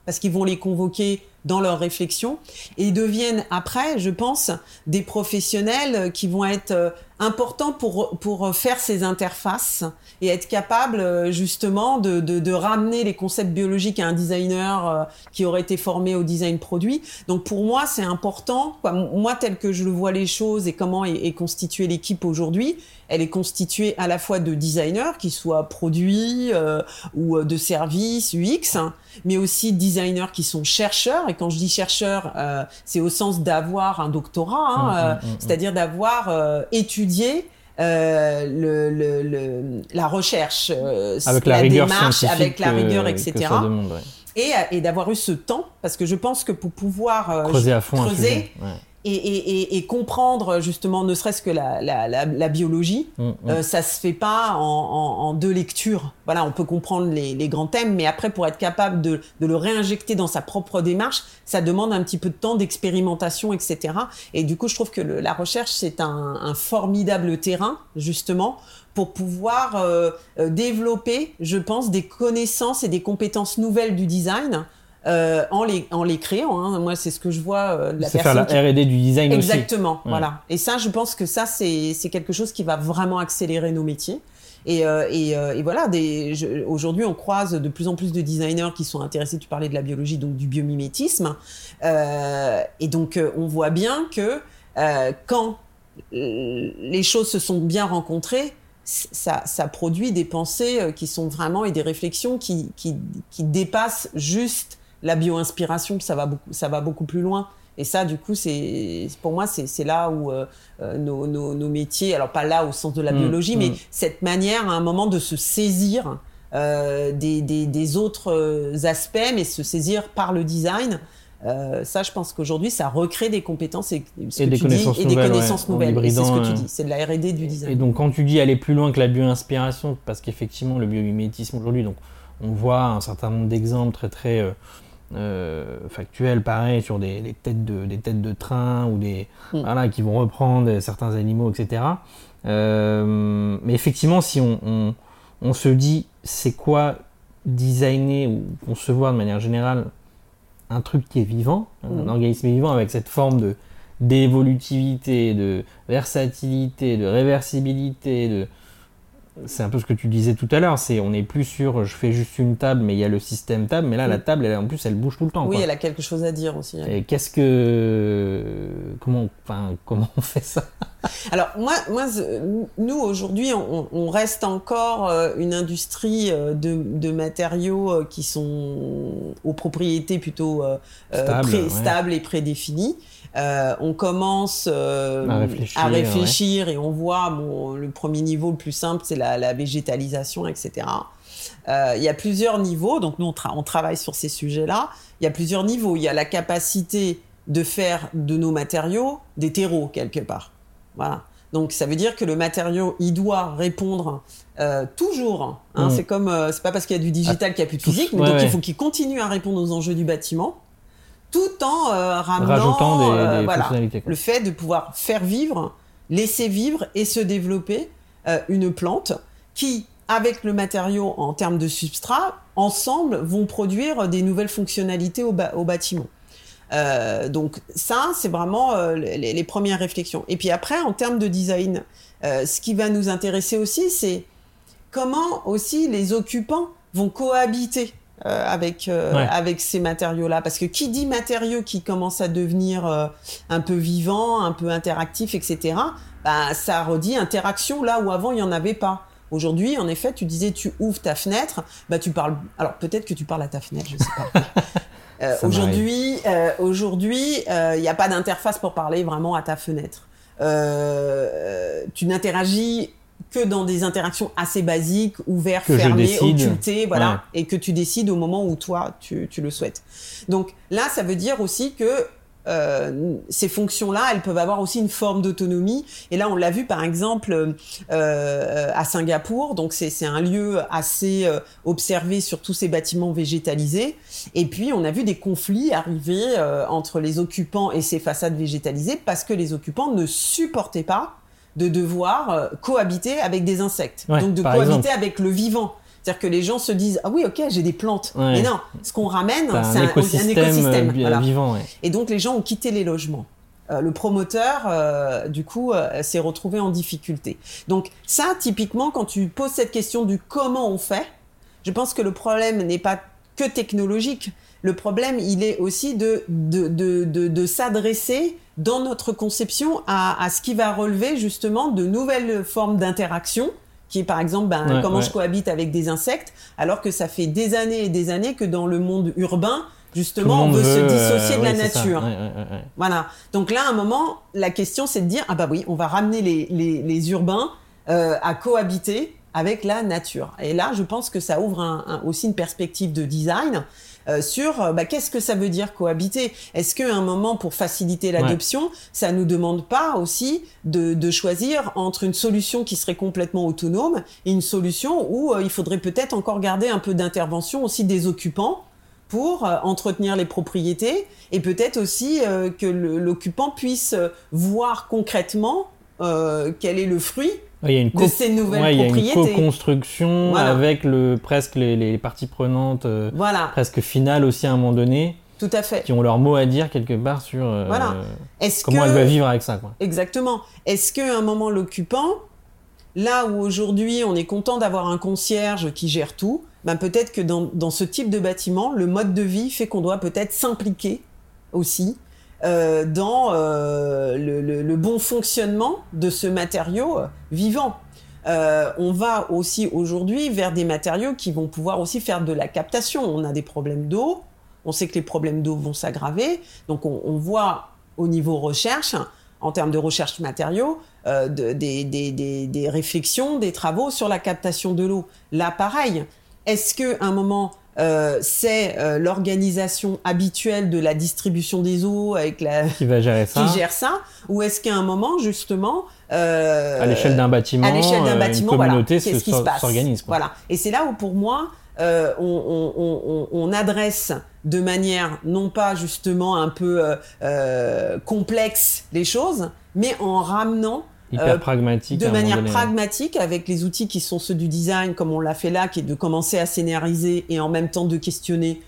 Speaker 2: Parce qu'ils vont les convoquer dans leur réflexion et ils deviennent après, je pense, des professionnels qui vont être importants pour, pour faire ces interfaces et être capables euh, justement de, de, de ramener les concepts biologiques à un designer euh, qui aurait été formé au design produit. Donc pour moi, c'est important. Quoi. Moi, tel que je le vois les choses et comment est, est constituée l'équipe aujourd'hui, elle est constituée à la fois de designers, qui soient produits euh, ou euh, de services UX, hein, mais aussi de designers qui sont chercheurs. Et quand je dis chercheurs, euh, c'est au sens d'avoir un doctorat, hein,
Speaker 1: Mmh, mmh, mmh, mmh.
Speaker 2: c'est-à-dire d'avoir étudié euh, le, le, le- la recherche, euh,
Speaker 1: Avec la, rigueur
Speaker 2: démarche, avec la rigueur,
Speaker 1: que
Speaker 2: etc.
Speaker 1: ça demande, ouais.
Speaker 2: Et, et d'avoir eu ce temps, parce que je pense que pour pouvoir euh,
Speaker 1: Creuser à fond
Speaker 2: creuser.
Speaker 1: Ouais.
Speaker 2: Et, et, et, et comprendre justement, ne serait-ce que la, la, la, la biologie,
Speaker 1: Mm, mm.
Speaker 2: euh, ça se fait pas en, en, en deux lectures. Voilà, on peut comprendre les, les grands thèmes, mais après, pour être capable de, de le réinjecter dans sa propre démarche, ça demande un petit peu de temps d'expérimentation, etc. Et du coup, je trouve que le- la recherche, c'est un, un formidable terrain, justement, pour pouvoir euh, euh, développer, je pense, des connaissances et des compétences nouvelles du design. Euh, en, les, en les créant, hein. moi c'est ce que je vois euh, de la
Speaker 1: C'est faire la
Speaker 2: personne qui
Speaker 1: R&D du design aussi.
Speaker 2: Exactement, voilà. Et ça, je pense que ça, c'est quelque chose qui va vraiment accélérer nos métiers. Et, euh, et, euh, et voilà, aujourd'hui, on croise de plus en plus de designers qui sont intéressés. Tu parlais de la biologie, donc du biomimétisme. Euh, et donc, on voit bien que quand les choses se sont bien rencontrées, ça, ça produit des pensées qui sont vraiment et des réflexions qui, qui, qui dépassent juste la bio-inspiration, ça va beaucoup, ça va beaucoup plus loin. Et ça, du coup, c'est pour moi, c'est là où euh, euh, nos, nos, nos métiers, alors pas là au sens de la
Speaker 1: Mm,
Speaker 2: biologie,
Speaker 1: mm.
Speaker 2: mais cette manière à un moment de se saisir euh, des, des, des autres aspects, mais se saisir par le design. Euh, ça, je pense qu'aujourd'hui, ça recrée des compétences et, ce
Speaker 1: Et
Speaker 2: que
Speaker 1: des connaissances
Speaker 2: dis, et des
Speaker 1: nouvelles,
Speaker 2: connaissances C'est ce que tu dis, c'est de la R&D du design.
Speaker 1: Et donc quand tu dis aller plus loin que la bio-inspiration, parce qu'effectivement le biomimétisme aujourd'hui, donc on voit un certain nombre d'exemples très très factuels, pareil sur des, des têtes de des têtes de train ou des
Speaker 2: Mm.
Speaker 1: voilà qui vont reprendre certains animaux, etc. Euh, mais effectivement, si on, on, on se dit c'est quoi designer ou concevoir de manière générale un truc qui est vivant, un
Speaker 2: Mm.
Speaker 1: organisme vivant avec cette forme de d'évolutivité, de versatilité, de réversibilité, de c'est un peu ce que tu disais tout à l'heure, c'est on n'est plus sur je fais juste une table mais il y a le système table, mais là la table elle, en plus elle bouge tout le temps.
Speaker 2: Oui,
Speaker 1: quoi.
Speaker 2: elle a quelque chose à dire aussi.
Speaker 1: Et qu'est-ce que comment enfin comment on fait ça?
Speaker 2: Alors moi moi nous aujourd'hui on, on, reste encore euh, une industrie euh, de, de matériaux euh, qui sont aux propriétés plutôt
Speaker 1: Stable,
Speaker 2: pré,
Speaker 1: ouais.
Speaker 2: stables et prédéfinies. Euh, on commence euh,
Speaker 1: À réfléchir,
Speaker 2: à réfléchir et on voit bon, le premier niveau le plus simple c'est la, la végétalisation etc. Euh, il y a plusieurs niveaux donc nous on, tra- on travaille sur ces sujets-là. Il y a plusieurs niveaux. Il y a la capacité de faire de nos matériaux des terreaux quelque part. Voilà. Donc ça veut dire que le matériau, il doit répondre euh, toujours. Hein,
Speaker 1: Mm.
Speaker 2: C'est comme, euh, c'est pas parce qu'il y a du digital qu'il n'y a plus de physique, mais
Speaker 1: Ouais,
Speaker 2: donc il faut qu'il continue à répondre aux enjeux du bâtiment, tout en euh, ramenant
Speaker 1: Rajoutant des,
Speaker 2: euh, voilà,
Speaker 1: fonctionnalités. quoi.
Speaker 2: le fait de pouvoir faire vivre, laisser vivre et se développer euh, une plante qui, avec le matériau en termes de substrat, ensemble vont produire des nouvelles fonctionnalités au, ba- au bâtiment. Donc ça, c'est vraiment les, les premières réflexions. Et puis après, en termes de design, ce qui va nous intéresser aussi, c'est comment aussi les occupants vont cohabiter euh, avec euh,
Speaker 1: Ouais.
Speaker 2: avec ces matériaux-là. Parce que qui dit matériaux qui commencent à devenir euh, un peu vivants, un peu interactifs, etc. Bah, ça redit interaction là où avant il y en avait pas. Aujourd'hui, en effet, tu disais tu ouvres ta fenêtre, bah tu parles. Alors peut-être que tu parles à ta fenêtre, je sais pas. Euh, aujourd'hui, euh, aujourd'hui, euh, il n'y a pas d'interface pour parler vraiment à ta fenêtre. Euh, tu n'interagis que dans des interactions assez basiques, ouvertes, fermées, occultées, voilà,
Speaker 1: Ouais.
Speaker 2: et que tu décides au moment où toi tu, tu le souhaites. Donc là, ça veut dire aussi que euh, ces fonctions-là, elles peuvent avoir aussi une forme d'autonomie. Et là, on l'a vu par exemple euh, à Singapour. Donc c'est un lieu assez euh, observé sur tous ces bâtiments végétalisés. Et puis on a vu des conflits arriver euh, entre les occupants et ces façades végétalisées parce que les occupants ne supportaient pas de devoir euh, cohabiter avec des insectes.
Speaker 1: Ouais,
Speaker 2: Donc de cohabiter
Speaker 1: exemple.
Speaker 2: avec le vivant. C'est-à-dire que les gens se disent ah oui ok j'ai des plantes
Speaker 1: Ouais.
Speaker 2: mais non ce qu'on ramène c'est
Speaker 1: un,
Speaker 2: un,
Speaker 1: écosystème, euh,
Speaker 2: voilà.
Speaker 1: vivant. ouais.
Speaker 2: Et donc les gens ont quitté les logements. Euh, le promoteur, euh, du coup, euh, s'est retrouvé en difficulté. Donc ça, typiquement, quand tu poses cette question du comment on fait, je pense que le problème n'est pas que technologique. Le problème, il est aussi de, de, de, de, de s'adresser dans notre conception à, à ce qui va relever justement de nouvelles formes d'interaction, qui est par exemple ben,
Speaker 1: Ouais,
Speaker 2: comment
Speaker 1: ouais.
Speaker 2: je cohabite avec des insectes, alors que ça fait des années et des années que dans le monde urbain, justement, on veut, se
Speaker 1: veut,
Speaker 2: dissocier
Speaker 1: euh,
Speaker 2: de la nature.
Speaker 1: Ouais, ouais, ouais, ouais.
Speaker 2: Voilà. Donc là, à un moment, la question, c'est de dire, ah bah oui, on va ramener les, les, les urbains euh, à cohabiter avec la nature. Et là, je pense que ça ouvre un- un- aussi une perspective de design euh, sur euh, bah, qu'est-ce que ça veut dire cohabiter? Est-ce qu'à un moment, pour faciliter l'adoption, ça nous demande pas aussi de, de choisir entre une solution qui serait complètement autonome et une solution où euh, il faudrait peut-être encore garder un peu d'intervention aussi des occupants pour euh, entretenir les propriétés et peut-être aussi que l'occupant puisse voir concrètement euh, quel est le fruit
Speaker 1: Ouais, Il y a une
Speaker 2: de
Speaker 1: co-
Speaker 2: ces nouvelles
Speaker 1: ouais, il y a une
Speaker 2: propriétés.
Speaker 1: co-construction
Speaker 2: Voilà.
Speaker 1: avec le, presque les, les parties prenantes euh,
Speaker 2: Voilà,
Speaker 1: presque finales aussi à un moment donné
Speaker 2: tout à fait.
Speaker 1: qui ont leur mot à dire quelque part sur euh,
Speaker 2: Voilà.
Speaker 1: Comment
Speaker 2: que
Speaker 1: elle va vivre avec ça quoi.
Speaker 2: exactement Est-ce qu'à un moment l'occupant, là où aujourd'hui on est content d'avoir un concierge qui gère tout, ben peut-être que dans, dans ce type de bâtiment, le mode de vie fait qu'on doit peut-être s'impliquer aussi euh, dans euh, le, bon fonctionnement de ce matériau euh, vivant. On va aussi aujourd'hui vers des matériaux qui vont pouvoir aussi faire de la captation. On a des problèmes d'eau, on sait que les problèmes d'eau vont s'aggraver, donc on, voit au niveau recherche, en termes de recherche matériaux, euh, de- des, des- réflexions, des travaux sur la captation de l'eau. Là, pareil, est-ce que un moment euh, c'est euh, l'organisation habituelle de la distribution des eaux avec la
Speaker 1: Qui va gérer ça
Speaker 2: qui gère ça, ou est-ce qu'à un moment justement euh,
Speaker 1: à l'échelle d'un bâtiment,
Speaker 2: à l'échelle d'un bâtiment,
Speaker 1: une
Speaker 2: voilà,
Speaker 1: communauté
Speaker 2: qu'est-ce
Speaker 1: se-
Speaker 2: qui se
Speaker 1: s'or-
Speaker 2: passe
Speaker 1: s'organise.
Speaker 2: Voilà. Et c'est là où pour moi, euh, on, on- on- on- on adresse de manière non pas justement un peu euh, complexe les choses, mais en ramenant
Speaker 1: Hyper
Speaker 2: euh,
Speaker 1: pragmatique.
Speaker 2: de manière
Speaker 1: donné.
Speaker 2: pragmatique avec les outils qui sont ceux du design, comme on l'a fait là, qui est de commencer à scénariser et en même temps de questionner,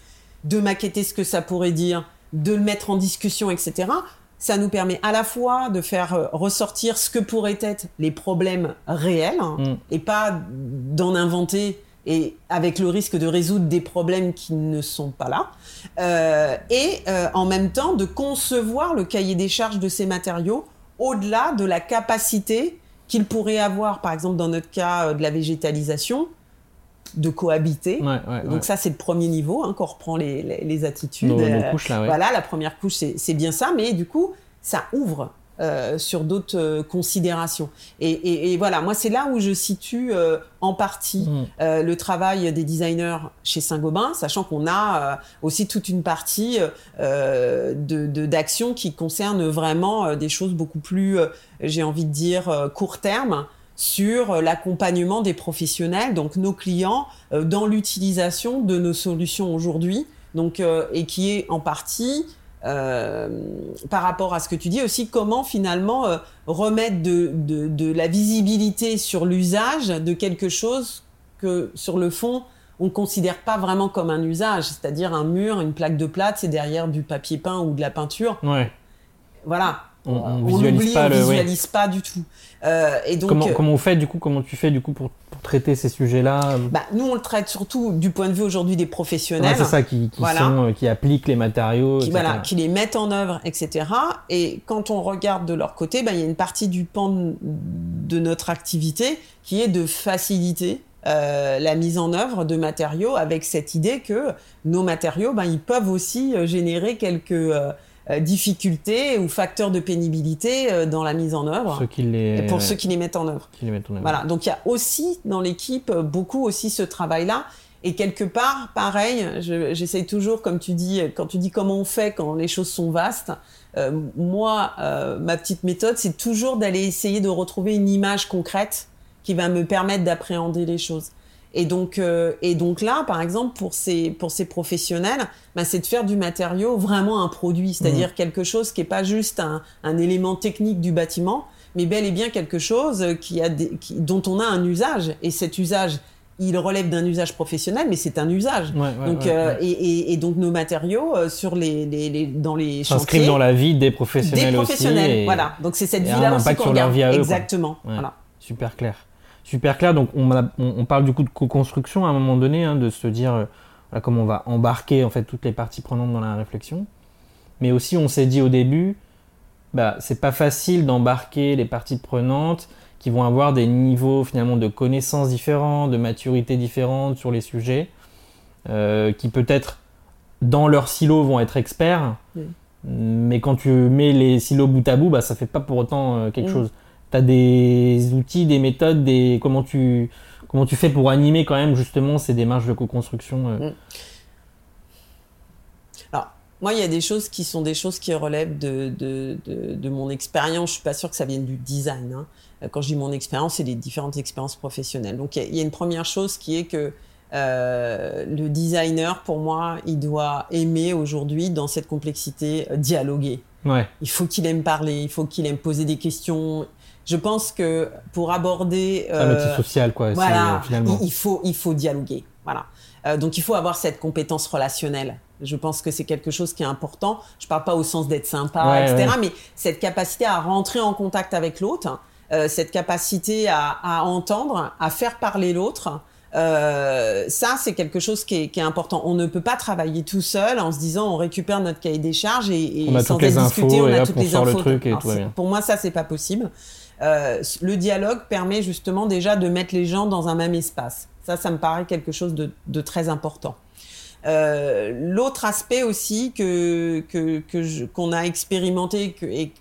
Speaker 2: de maqueter ce que ça pourrait dire, de le mettre en discussion, etc. ça nous permet à la fois de faire euh, ressortir ce que pourraient être les problèmes réels hein,
Speaker 1: Mm.
Speaker 2: et pas d'en inventer et avec le risque de résoudre des problèmes qui ne sont pas là. Euh, et euh, en même temps de concevoir le cahier des charges de ces matériaux au-delà de la capacité qu'ils pourraient avoir, par exemple dans notre cas euh, de la végétalisation, de cohabiter.
Speaker 1: Ouais, ouais,
Speaker 2: Donc
Speaker 1: ouais.
Speaker 2: ça, c'est le premier niveau, hein, quand on reprend les, les- les attitudes.
Speaker 1: Nos, nos
Speaker 2: Euh,
Speaker 1: couches là.
Speaker 2: Voilà, la première couche, c'est bien ça, mais du coup, ça ouvre euh, sur d'autres euh, considérations. Et, et- et voilà, moi, c'est là où je situe euh, en partie
Speaker 1: Mm.
Speaker 2: le travail des designers chez Saint-Gobain, sachant qu'on a aussi toute une partie de d'actions qui concernent vraiment des choses beaucoup plus, j'ai envie de dire, court terme sur l'accompagnement des professionnels, donc nos clients, dans l'utilisation de nos solutions aujourd'hui, donc et qui est en partie euh, par rapport à ce que tu dis aussi, comment finalement euh, remettre de, de, de la visibilité sur l'usage de quelque chose que sur le fond on ne considère pas vraiment comme un usage, c'est-à-dire un mur, une plaque de plâtre, c'est derrière du papier peint ou de la peinture.
Speaker 1: Ouais.
Speaker 2: Voilà.
Speaker 1: On- on visualise
Speaker 2: oublie,
Speaker 1: pas
Speaker 2: on
Speaker 1: le-
Speaker 2: visualise pas du tout. Euh, et donc,
Speaker 1: comment,
Speaker 2: euh,
Speaker 1: comment on fait du coup Comment tu fais du coup pour, pour traiter ces sujets-là
Speaker 2: bah, nous on le traite surtout du point de vue aujourd'hui des professionnels.
Speaker 1: Ouais, C'est ça qui, qui
Speaker 2: Voilà.
Speaker 1: sont, euh, qui appliquent les matériaux.
Speaker 2: qui, voilà, qui les mettent en œuvre, etc. Et quand on regarde de leur côté, ben, il y a une partie du pan de, de notre activité qui est de faciliter euh, la mise en œuvre de matériaux avec cette idée que nos matériaux, ben, ils peuvent aussi euh, générer quelques euh, euh, difficultés ou facteurs de pénibilité euh, dans la mise en œuvre
Speaker 1: Ceux qui les,
Speaker 2: et pour ceux qui les mettent en œuvre.
Speaker 1: qui les mettent en œuvre.
Speaker 2: Voilà, donc il y a aussi dans l'équipe euh, beaucoup aussi ce travail-là. Et quelque part, pareil, je- j'essaye toujours, comme tu dis, quand tu dis comment on fait quand les choses sont vastes, euh, moi, euh, ma petite méthode, c'est toujours d'aller essayer de retrouver une image concrète qui va me permettre d'appréhender les choses. Et donc, euh, et donc là, par exemple, pour ces, pour ces professionnels, ben, c'est de faire du matériau vraiment un produit, c'est-à-dire quelque chose qui est pas juste un, un élément technique du bâtiment, mais bel et bien quelque chose qui a des, qui- dont on a un usage. Et cet usage, il relève d'un usage professionnel, mais c'est un usage.
Speaker 1: Ouais, ouais,
Speaker 2: donc,
Speaker 1: ouais,
Speaker 2: euh. Et, et- et donc nos matériaux euh, sur les, les, les- dans les
Speaker 1: S'inscrivent
Speaker 2: chantiers,
Speaker 1: dans la vie des professionnels,
Speaker 2: des professionnels.
Speaker 1: aussi. et-
Speaker 2: Voilà. Donc c'est cette vie-là
Speaker 1: un
Speaker 2: aussi
Speaker 1: impact
Speaker 2: qu'on
Speaker 1: sur leur
Speaker 2: regarde.
Speaker 1: vie à eux.
Speaker 2: Exactement. Voilà.
Speaker 1: Super clair. Super clair. Donc, on, a- on- on parle du coup de co-construction à un moment donné, hein, de se dire euh, voilà, comment on va embarquer en fait toutes les parties prenantes dans la réflexion. Mais aussi, on s'est dit au début, bah, c'est pas facile d'embarquer les parties prenantes qui vont avoir des niveaux finalement de connaissances différents, de maturité différentes sur les sujets, euh, qui peut-être dans leur silo vont être experts,
Speaker 2: Oui.
Speaker 1: mais quand tu mets les silos bout à bout, bah, ça fait pas pour autant euh, quelque
Speaker 2: Mm.
Speaker 1: chose. Tu as des outils, des méthodes, des comment tu comment tu fais pour animer quand même justement ces démarches de co-construction euh.
Speaker 2: Mm. Alors, moi, il y a des choses qui sont des choses qui relèvent de, de, de, de mon expérience. Je suis pas sûre que ça vienne du design. hein. Euh, Quand je dis mon expérience, c'est les différentes expériences professionnelles. Donc, il y a- il y, a une première chose qui est que euh, le designer, pour moi, il doit aimer aujourd'hui, dans cette complexité, dialoguer.
Speaker 1: Ouais.
Speaker 2: Il faut qu'il aime parler, il faut qu'il aime poser des questions. Je pense que pour aborder
Speaker 1: C'est un
Speaker 2: euh,
Speaker 1: métier social quoi.
Speaker 2: voilà,
Speaker 1: euh, finalement.
Speaker 2: il, il faut, il faut dialoguer. Voilà. Euh, donc il faut avoir cette compétence relationnelle. Je pense que c'est quelque chose qui est important. Je parle pas au sens d'être sympa,
Speaker 1: Ouais,
Speaker 2: etc.,
Speaker 1: ouais.
Speaker 2: mais cette capacité à rentrer en contact avec l'autre, euh, cette capacité à, à entendre, à faire parler l'autre. Euh, ça, c'est quelque chose qui est, qui est important. On ne peut pas travailler tout seul en se disant on récupère notre cahier des charges et, et
Speaker 1: On a
Speaker 2: sans
Speaker 1: toutes les infos
Speaker 2: on
Speaker 1: et
Speaker 2: a
Speaker 1: hop,
Speaker 2: toutes
Speaker 1: on
Speaker 2: les
Speaker 1: sort le
Speaker 2: infos.
Speaker 1: truc et
Speaker 2: Alors,
Speaker 1: tout va
Speaker 2: c'est-
Speaker 1: bien.
Speaker 2: Pour moi, ça, c'est pas possible. Euh, le dialogue permet justement déjà de mettre les gens dans un même espace. Ça, ça me paraît quelque chose de, très important. Euh, L'autre aspect aussi que qu'on a expérimenté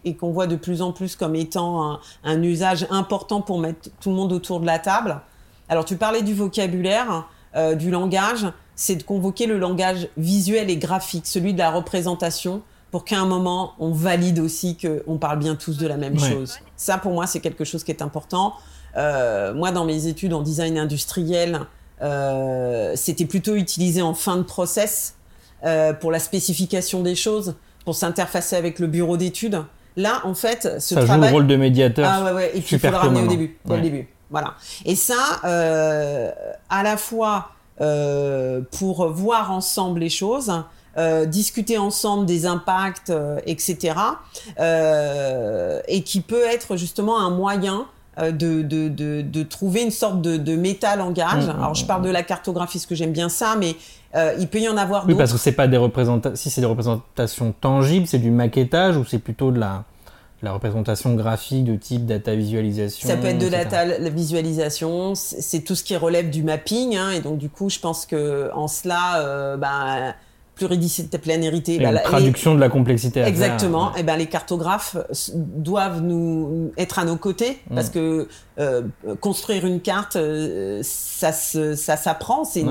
Speaker 2: et, qu'on voit de plus en plus comme étant un, un usage important pour mettre tout le monde autour de la table. Alors tu parlais du vocabulaire, euh, du langage, c'est de convoquer le langage visuel et graphique, celui de la représentation, pour qu'à un moment on valide aussi que on parle bien tous de la même
Speaker 1: Ouais.
Speaker 2: chose. Ça pour moi c'est quelque chose qui est important. Euh, moi dans mes études en design industriel, euh, c'était plutôt utilisé en fin de process euh, pour la spécification des choses, pour s'interfacer avec le bureau d'études. Là, en fait, ce
Speaker 1: ça joue
Speaker 2: travail...
Speaker 1: le rôle de médiateur.
Speaker 2: Ah ouais, ouais. Et puis il faut le ramener au début, dès
Speaker 1: Ouais.
Speaker 2: le début. Voilà. Et ça, à la fois pour voir ensemble les choses, discuter ensemble des impacts, etc. et qui peut être justement un moyen de, de, de, de, trouver une sorte de, de méta-langage. Mmh, Alors, je parle de la cartographie, parce que j'aime bien ça, mais euh, il peut y en avoir d'autres.
Speaker 1: Oui, parce que c'est pas des représentations. Si c'est des représentations tangibles, c'est du maquettage ou c'est plutôt de la, la représentation graphique de type data visualisation.
Speaker 2: Ça peut être de la data visualisation. C'est tout ce qui relève du mapping. Hein, et donc du coup, je pense que en cela, euh, ben, pluridisciplinarité.
Speaker 1: Et bah, une traduction de la complexité.
Speaker 2: Exactement. Et ben les cartographes doivent nous être à nos côtés mm. parce que euh, construire une carte, euh, ça ça s'apprend. C'est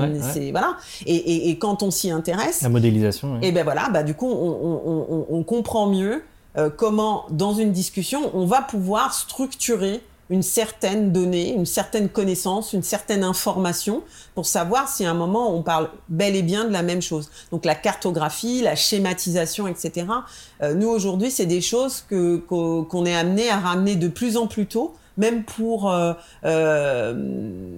Speaker 2: voilà. Et, et, et, quand on s'y intéresse.
Speaker 1: La modélisation.
Speaker 2: Et ben voilà. Bah du coup, on, on, on, on comprend mieux euh, comment dans une discussion on va pouvoir structurer une certaine donnée, une certaine connaissance, une certaine information pour savoir si à un moment on parle bel et bien de la même chose. Donc la cartographie, la schématisation, etc. Euh, nous aujourd'hui, c'est des choses que qu'on est amené à ramener de plus en plus tôt, même pour euh, euh,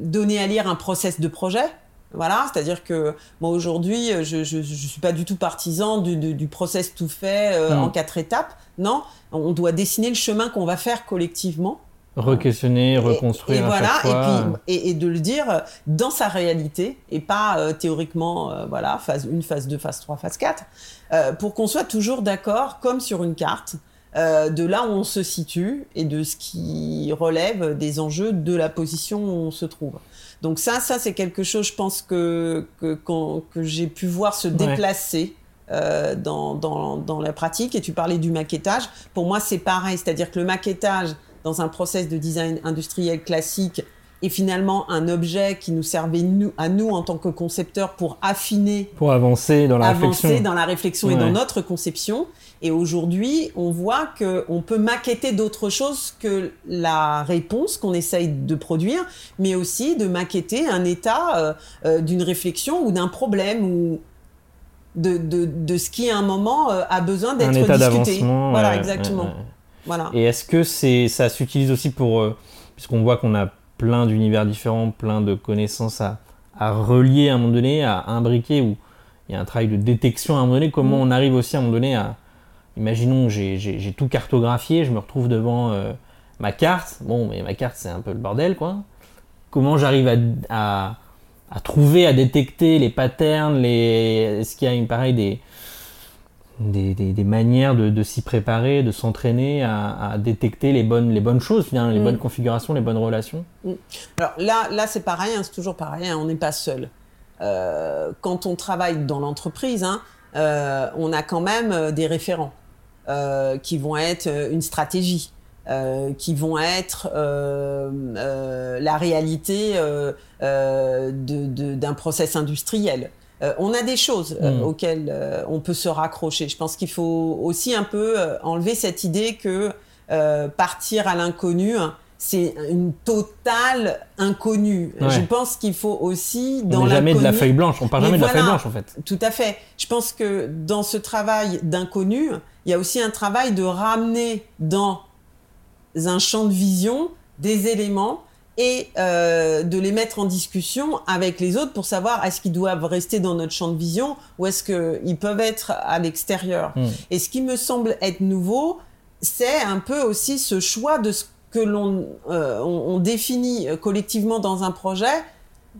Speaker 2: donner à lire un process de projet. Voilà, c'est-à-dire que moi aujourd'hui, je, je, je suis pas du tout partisan du, du, du process tout fait euh, en quatre étapes. Non, on doit dessiner le chemin qu'on va faire collectivement
Speaker 1: Re-questionner, reconstruire.
Speaker 2: Et, voilà, et, puis, et, de le dire dans sa réalité et pas euh, théoriquement, euh, voilà, phase 1, phase 2, phase 3, phase 4, euh, pour qu'on soit toujours d'accord, comme sur une carte, de là où on se situe et de ce qui relève des enjeux de la position où on se trouve. Donc ça, ça c'est quelque chose, je pense que que, que j'ai pu voir se déplacer. dans, dans, dans la pratique et tu parlais du maquettage pour moi c'est pareil c'est-à-dire que le maquettage dans un process de design industriel classique et finalement un objet qui nous servait nous, à nous en tant que concepteurs pour affiner,
Speaker 1: pour avancer dans la
Speaker 2: avancer
Speaker 1: réflexion,
Speaker 2: dans la réflexion et dans notre conception. Et aujourd'hui, on voit que on peut maqueter d'autres choses que la réponse qu'on essaye de produire, mais aussi de maqueter un état euh, euh, d'une réflexion ou d'un problème ou de, de, de, ce qui à un moment euh, a besoin d'être discuté. Voilà, exactement.
Speaker 1: Et est-ce que c'est ça s'utilise aussi pour, euh, puisqu'on voit qu'on a plein d'univers différents, plein de connaissances à, à, relier à un moment donné, à imbriquer, ou il y a un travail de détection à un moment donné, comment mm. on arrive aussi à un moment donné à, imaginons j'ai tout cartographié, je me retrouve devant euh, ma carte, bon mais ma carte c'est un peu le bordel quoi, comment j'arrive à, à, à, trouver, à détecter les patterns, les... est-ce qu'il y a une pareil des des, des, manières de, de s'y préparer, de s'entraîner à, à, détecter les bonnes, les bonnes choses, finalement, les mm. bonnes configurations, les bonnes relations
Speaker 2: mm. Alors là, là c'est pareil, hein, c'est toujours pareil, hein, on n'est pas seul. Euh, quand on travaille dans l'entreprise, hein, euh, on a quand même euh, des référents euh, qui vont être une stratégie, qui vont être la réalité d'un process industriel. Euh, on a des choses euh, mm. auxquelles euh, on peut se raccrocher. Je pense qu'il faut aussi un peu enlever cette idée que partir à l'inconnu, hein, c'est une totale inconnue. Je pense qu'il faut aussi
Speaker 1: dans on jamais de la feuille blanche. On parle jamais de la feuille blanche en fait.
Speaker 2: Tout à fait. Je pense que dans ce travail d'inconnu, il y a aussi un travail de ramener dans un champ de vision des éléments et euh, de les mettre en discussion avec les autres pour savoir est-ce qu'ils doivent rester dans notre champ de vision ou est-ce qu'ils peuvent être à l'extérieur. Hmm. Et ce qui me semble être nouveau, c'est un peu aussi ce choix de ce que l'on euh, on, définit collectivement dans un projet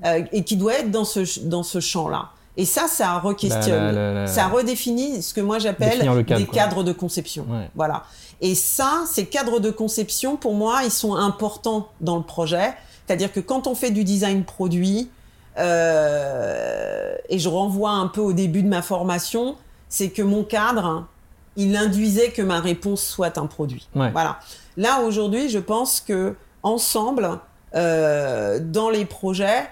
Speaker 2: euh, et qui doit être dans ce, dans ce champ-là. Et ça, ça requestionne, ça redéfinit ce que moi j'appelle des cadres de conception. Voilà. Et ça, ces cadres de conception, pour moi, ils sont importants dans le projet. C'est-à-dire que quand on fait du design produit, euh, et je renvoie un peu au début de ma formation, c'est que mon cadre, il induisait que ma réponse soit un produit. Voilà. Là aujourd'hui, je pense que ensemble, euh, dans les projets,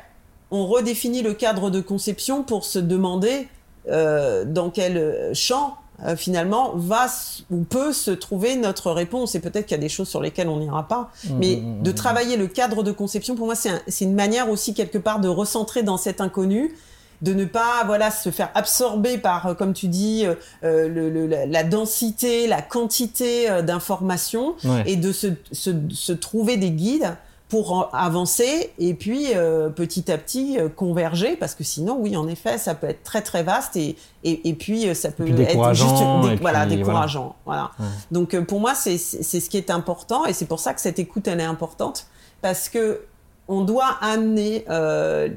Speaker 2: on redéfinit le cadre de conception pour se demander euh, dans quel champ euh, finalement va ou peut se trouver notre réponse. Et peut-être qu'il y a des choses sur lesquelles on n'ira pas. Mmh, Mais mmh, mmh, de travailler le cadre de conception, pour moi, c'est une manière aussi quelque part de recentrer dans cet inconnu de ne pas voilà se faire absorber par euh, comme tu dis euh, le, la densité la quantité d'informations et de se, se, se, trouver des guides pour avancer et puis euh, petit à petit euh, converger parce que sinon oui en effet ça peut être très très vaste et et, puis euh, ça peut être
Speaker 1: juste
Speaker 2: voilà décourageant voilà, donc pour moi c'est c'est ce qui est important et c'est pour ça que cette écoute elle est importante parce que on doit amener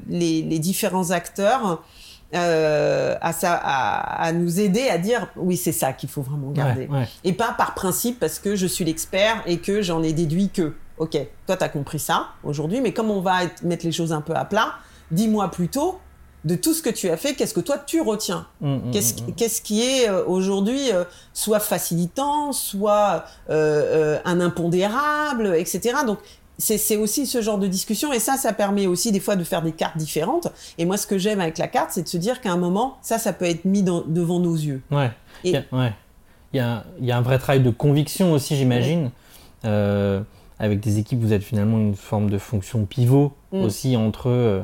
Speaker 2: les, les, différents acteurs euh, à, ça, à, à, nous aider à dire oui c'est ça qu'il faut vraiment garder. Et pas par principe parce que je suis l'expert et que j'en ai déduit que ok, toi, tu as compris ça aujourd'hui, mais comme on va mettre les choses un peu à plat, dis-moi plutôt de tout ce que tu as fait, qu'est-ce que toi tu retiens mmh, mmh, mmh, qu'est-ce, qui est euh, aujourd'hui euh, soit facilitant, soit euh, un impondérable, etc. Donc c'est, aussi ce genre de discussion et ça, ça permet aussi des fois de faire des cartes différentes. Et moi, ce que j'aime avec la carte, c'est de se dire qu'à un moment, ça, ça peut être mis devant nos yeux.
Speaker 1: Ouais. Il y, a, un vrai travail de conviction aussi, j'imagine avec des équipes, vous êtes finalement une forme de fonction pivot mm. aussi entre euh,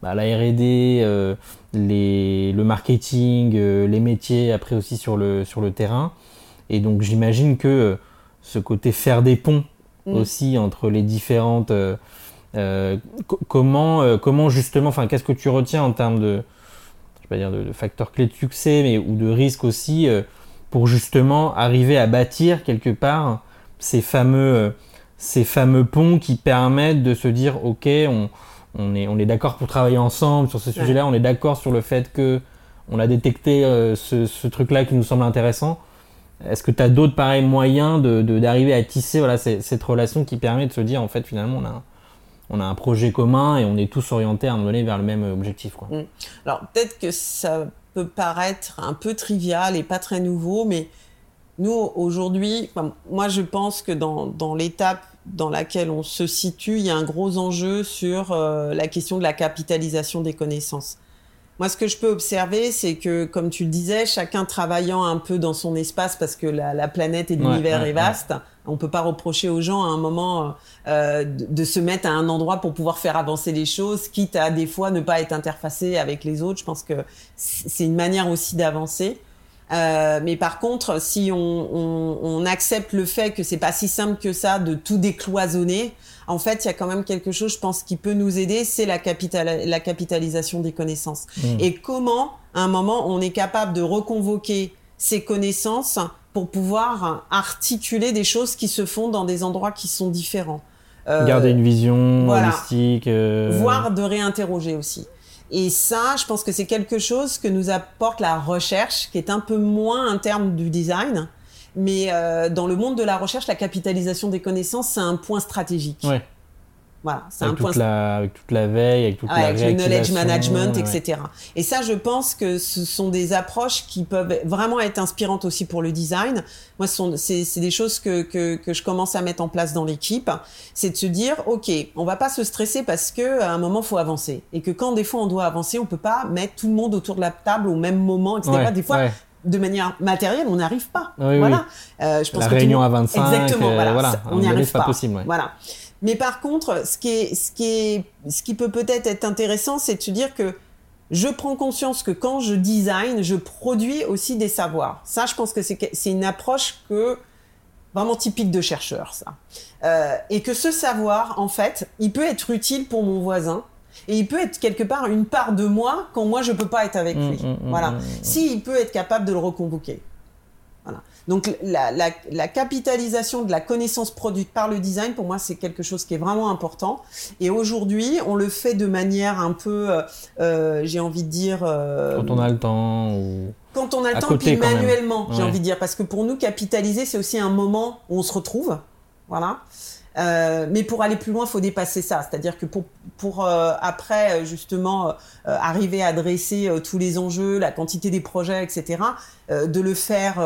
Speaker 1: bah, la R&D, euh, le marketing, euh, les métiers, après aussi sur le, sur le terrain. Et donc j'imagine que ce côté faire des ponts mm. aussi entre les différentes... comment, comment justement, enfin, qu'est-ce que tu retiens en termes de, je vais dire, de, facteurs clés de succès, mais ou de risques aussi, pour justement arriver à bâtir quelque part ces fameux ces fameux ponts qui permettent de se dire ok on, on est, on est d'accord pour travailler ensemble sur ce sujet-là, on est d'accord sur le fait que on a détecté euh, ce, ce truc-là qui nous semble intéressant. Est-ce que tu as d'autres pareils moyens d'arriver de, d'arriver à tisser voilà, cette relation qui permet de se dire en fait finalement on a, on a un projet commun et on est tous orientés à un moment donné vers le même objectif quoi.
Speaker 2: Mm. Alors peut-être que ça peut paraître un peu trivial et pas très nouveau, mais nous aujourd'hui, moi je pense que dans, dans l'étape dans laquelle on se situe, il y a un gros enjeu sur euh, la question de la capitalisation des connaissances. Moi, ce que je peux observer, c'est que, comme tu le disais, chacun travaillant un peu dans son espace parce que la, planète et l'univers est vaste, on peut pas reprocher aux gens à un moment euh, de, se mettre à un endroit pour pouvoir faire avancer les choses, quitte à des fois ne pas être interfacé avec les autres. Je pense que c'est une manière aussi d'avancer. Euh, mais par contre, si on, on, on, accepte le fait que c'est pas si simple que ça de tout décloisonner, en fait, il y a quand même quelque chose, je pense, qui peut nous aider, c'est la, capital, la capitalisation des connaissances. Mmh. Et comment, à un moment, on est capable de reconvoquer ces connaissances pour pouvoir articuler des choses qui se font dans des endroits qui sont différents.
Speaker 1: Euh, Garder une vision holistique.
Speaker 2: Euh... Voire de réinterroger aussi. Et ça, je pense que c'est quelque chose que nous apporte la recherche, qui est un peu moins un terme du design. Mais euh, dans le monde de la recherche, la capitalisation des connaissances, c'est un point stratégique.
Speaker 1: Ouais.
Speaker 2: Voilà,
Speaker 1: c'est un point. La, avec toute la veille, avec toute la avec le
Speaker 2: knowledge management, etc. Et ça, je pense que ce sont des approches qui peuvent vraiment être inspirantes aussi pour le design. Moi, c'est des choses que, que, que, je commence à mettre en place dans l'équipe. C'est de se dire, ok, on va pas se stresser parce que à un moment faut avancer et que quand des fois on doit avancer, on peut pas mettre tout le monde autour de la table au même moment, etc. des fois, de manière matérielle, on n'arrive pas. voilà.
Speaker 1: Euh, je pense la réunion à 25,
Speaker 2: exactement.
Speaker 1: Euh,
Speaker 2: voilà, on n'y arrive pas.
Speaker 1: Possible,
Speaker 2: Voilà. Mais par contre, ce qui, est, ce qui, est, ce qui peut peut-être être intéressant, c'est de se dire que je prends conscience que quand je design, je produis aussi des savoirs. Ça, je pense que c'est une approche que vraiment typique de chercheur, ça. Euh, et que ce savoir, en fait, il peut être utile pour mon voisin. Et il peut être quelque part une part de moi quand moi je peux pas être avec mmh, lui. Mmh, mmh, voilà. Si il peut être capable de le reconvoquer. Voilà. Donc la, la, la, capitalisation de la connaissance produite par le design, pour moi, c'est quelque chose qui est vraiment important. Et aujourd'hui, on le fait de manière un peu, euh, euh j'ai envie de dire... Euh,
Speaker 1: quand on a le temps ou...
Speaker 2: Quand on a le temps, puis manuellement, j'ai envie de dire. Parce que pour nous, capitaliser, c'est aussi un moment où on se retrouve. Voilà. Euh, mais pour aller plus loin, il faut dépasser ça. C'est-à-dire que pour, pour euh, après justement euh, arriver à adresser tous les enjeux, la quantité des projets, etc., de le faire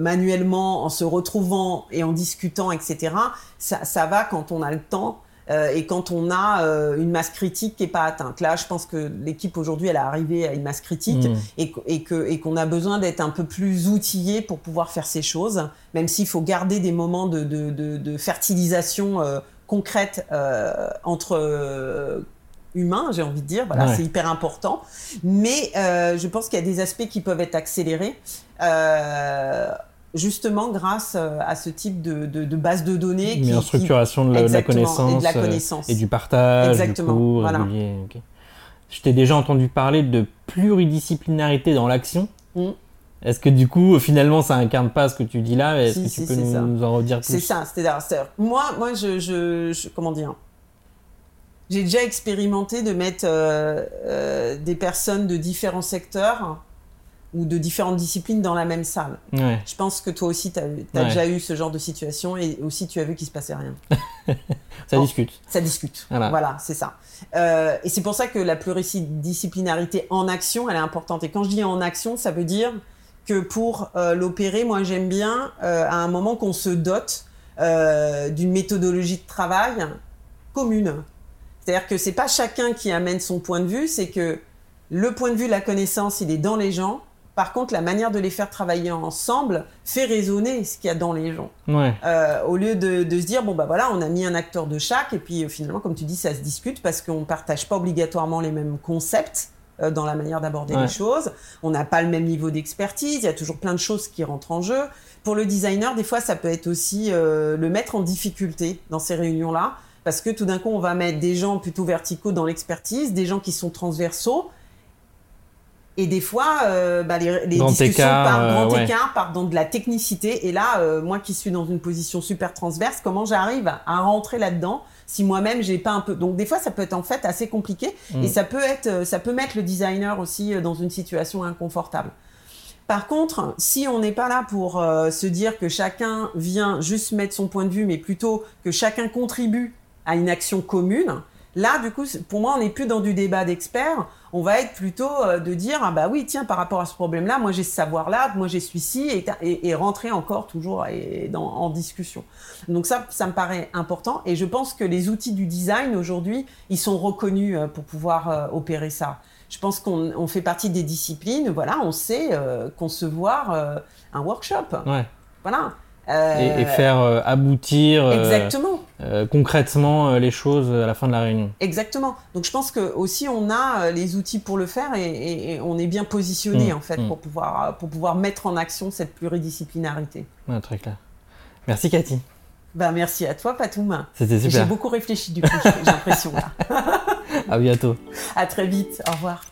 Speaker 2: manuellement en se retrouvant et en discutant, etc., ça, ça va quand on a le temps euh, et quand on a euh, une masse critique qui n'est pas atteinte. Là, je pense que l'équipe aujourd'hui, elle est arrivée à une masse critique mmh. et, et que et qu'on a besoin d'être un peu plus outillé pour pouvoir faire ces choses, même s'il faut garder des moments de, de, de, de fertilisation euh, concrète entre humains, j'ai envie de dire. Voilà, c'est hyper important. Mais je pense qu'il y a des aspects qui peuvent être accélérés justement grâce à ce type de, de, base de données.
Speaker 1: Une structuration de, la, connaissance,
Speaker 2: et de la connaissance.
Speaker 1: Et du partage.
Speaker 2: Exactement.
Speaker 1: Du coup, voilà. Je t'ai déjà entendu parler de pluridisciplinarité dans l'action. Mm. Est-ce que du coup, finalement, ça incarne pas ce que tu dis là? Est-ce que tu peux nous, en redire plus?
Speaker 2: C'est ça. C'est-à-dire, moi, moi, je, je, comment dire? J'ai déjà expérimenté de mettre euh, euh, des personnes de différents secteurs ou de différentes disciplines dans la même salle. Je pense que toi aussi, tu as, déjà eu ce genre de situation et aussi tu as vu qu'il se passait rien.
Speaker 1: ça discute.
Speaker 2: Ça discute. Voilà, c'est ça. Euh, et c'est pour ça que la pluridisciplinarité en action, elle est importante. Et quand je dis en action, ça veut dire que pour euh, l'opérer, moi j'aime bien euh, à un moment qu'on se dote d'une méthodologie de travail commune. C'est-à-dire que c'est pas chacun qui amène son point de vue, c'est que le point de vue, la connaissance, il est dans les gens par contre, la manière de les faire travailler ensemble fait résonner ce qu'il y a dans les gens. Euh, au lieu de, se dire, bon, bah voilà, on a mis un acteur de chaque, et puis euh, finalement, comme tu dis, ça se discute parce qu'on ne partage pas obligatoirement les mêmes concepts euh, dans la manière d'aborder les choses. On n'a pas le même niveau d'expertise, il y a toujours plein de choses qui rentrent en jeu. Pour le designer, des fois, ça peut être aussi le mettre en difficulté dans ces réunions-là, parce que tout d'un coup, on va mettre des gens plutôt verticaux dans l'expertise, des gens qui sont transversaux, et des fois, euh, bah, les, les discussions par euh, grand écart partent dans de la technicité. Et là, euh, moi qui suis dans une position super transverse, comment j'arrive à rentrer là-dedans si moi-même j'ai pas un peu. Donc des fois, ça peut être en fait assez compliqué mm. et ça peut être, ça peut mettre le designer aussi dans une situation inconfortable. Par contre, si on n'est pas là pour se dire que chacun vient juste mettre son point de vue, mais plutôt que chacun contribue à une action commune, Là, du coup, pour moi, on n'est plus dans du débat d'experts. On va être plutôt euh, de dire, ah bah oui, tiens, par rapport à ce problème-là, moi j'ai ce savoir-là, moi j'ai celui-ci, et, rentrer encore toujours en discussion. Donc ça, ça me paraît important. Et je pense que les outils du design aujourd'hui, ils sont reconnus euh, pour pouvoir euh, opérer ça. Je pense qu'on fait partie des disciplines, voilà, on sait concevoir un workshop.
Speaker 1: Ouais.
Speaker 2: Voilà.
Speaker 1: Euh, et, faire euh, aboutir
Speaker 2: euh, exactement.
Speaker 1: concrètement les choses à la fin de la réunion.
Speaker 2: Exactement. Donc je pense que aussi on a les outils pour le faire et, on est bien positionné mmh, en fait mmh. pour pouvoir pour pouvoir mettre en action cette pluridisciplinarité.
Speaker 1: très clair. Merci Cathy.
Speaker 2: Ben, merci à toi Patoum.
Speaker 1: C'était super.
Speaker 2: J'ai beaucoup réfléchi du coup, j'ai l'impression là.
Speaker 1: à bientôt.
Speaker 2: À très vite. Au revoir.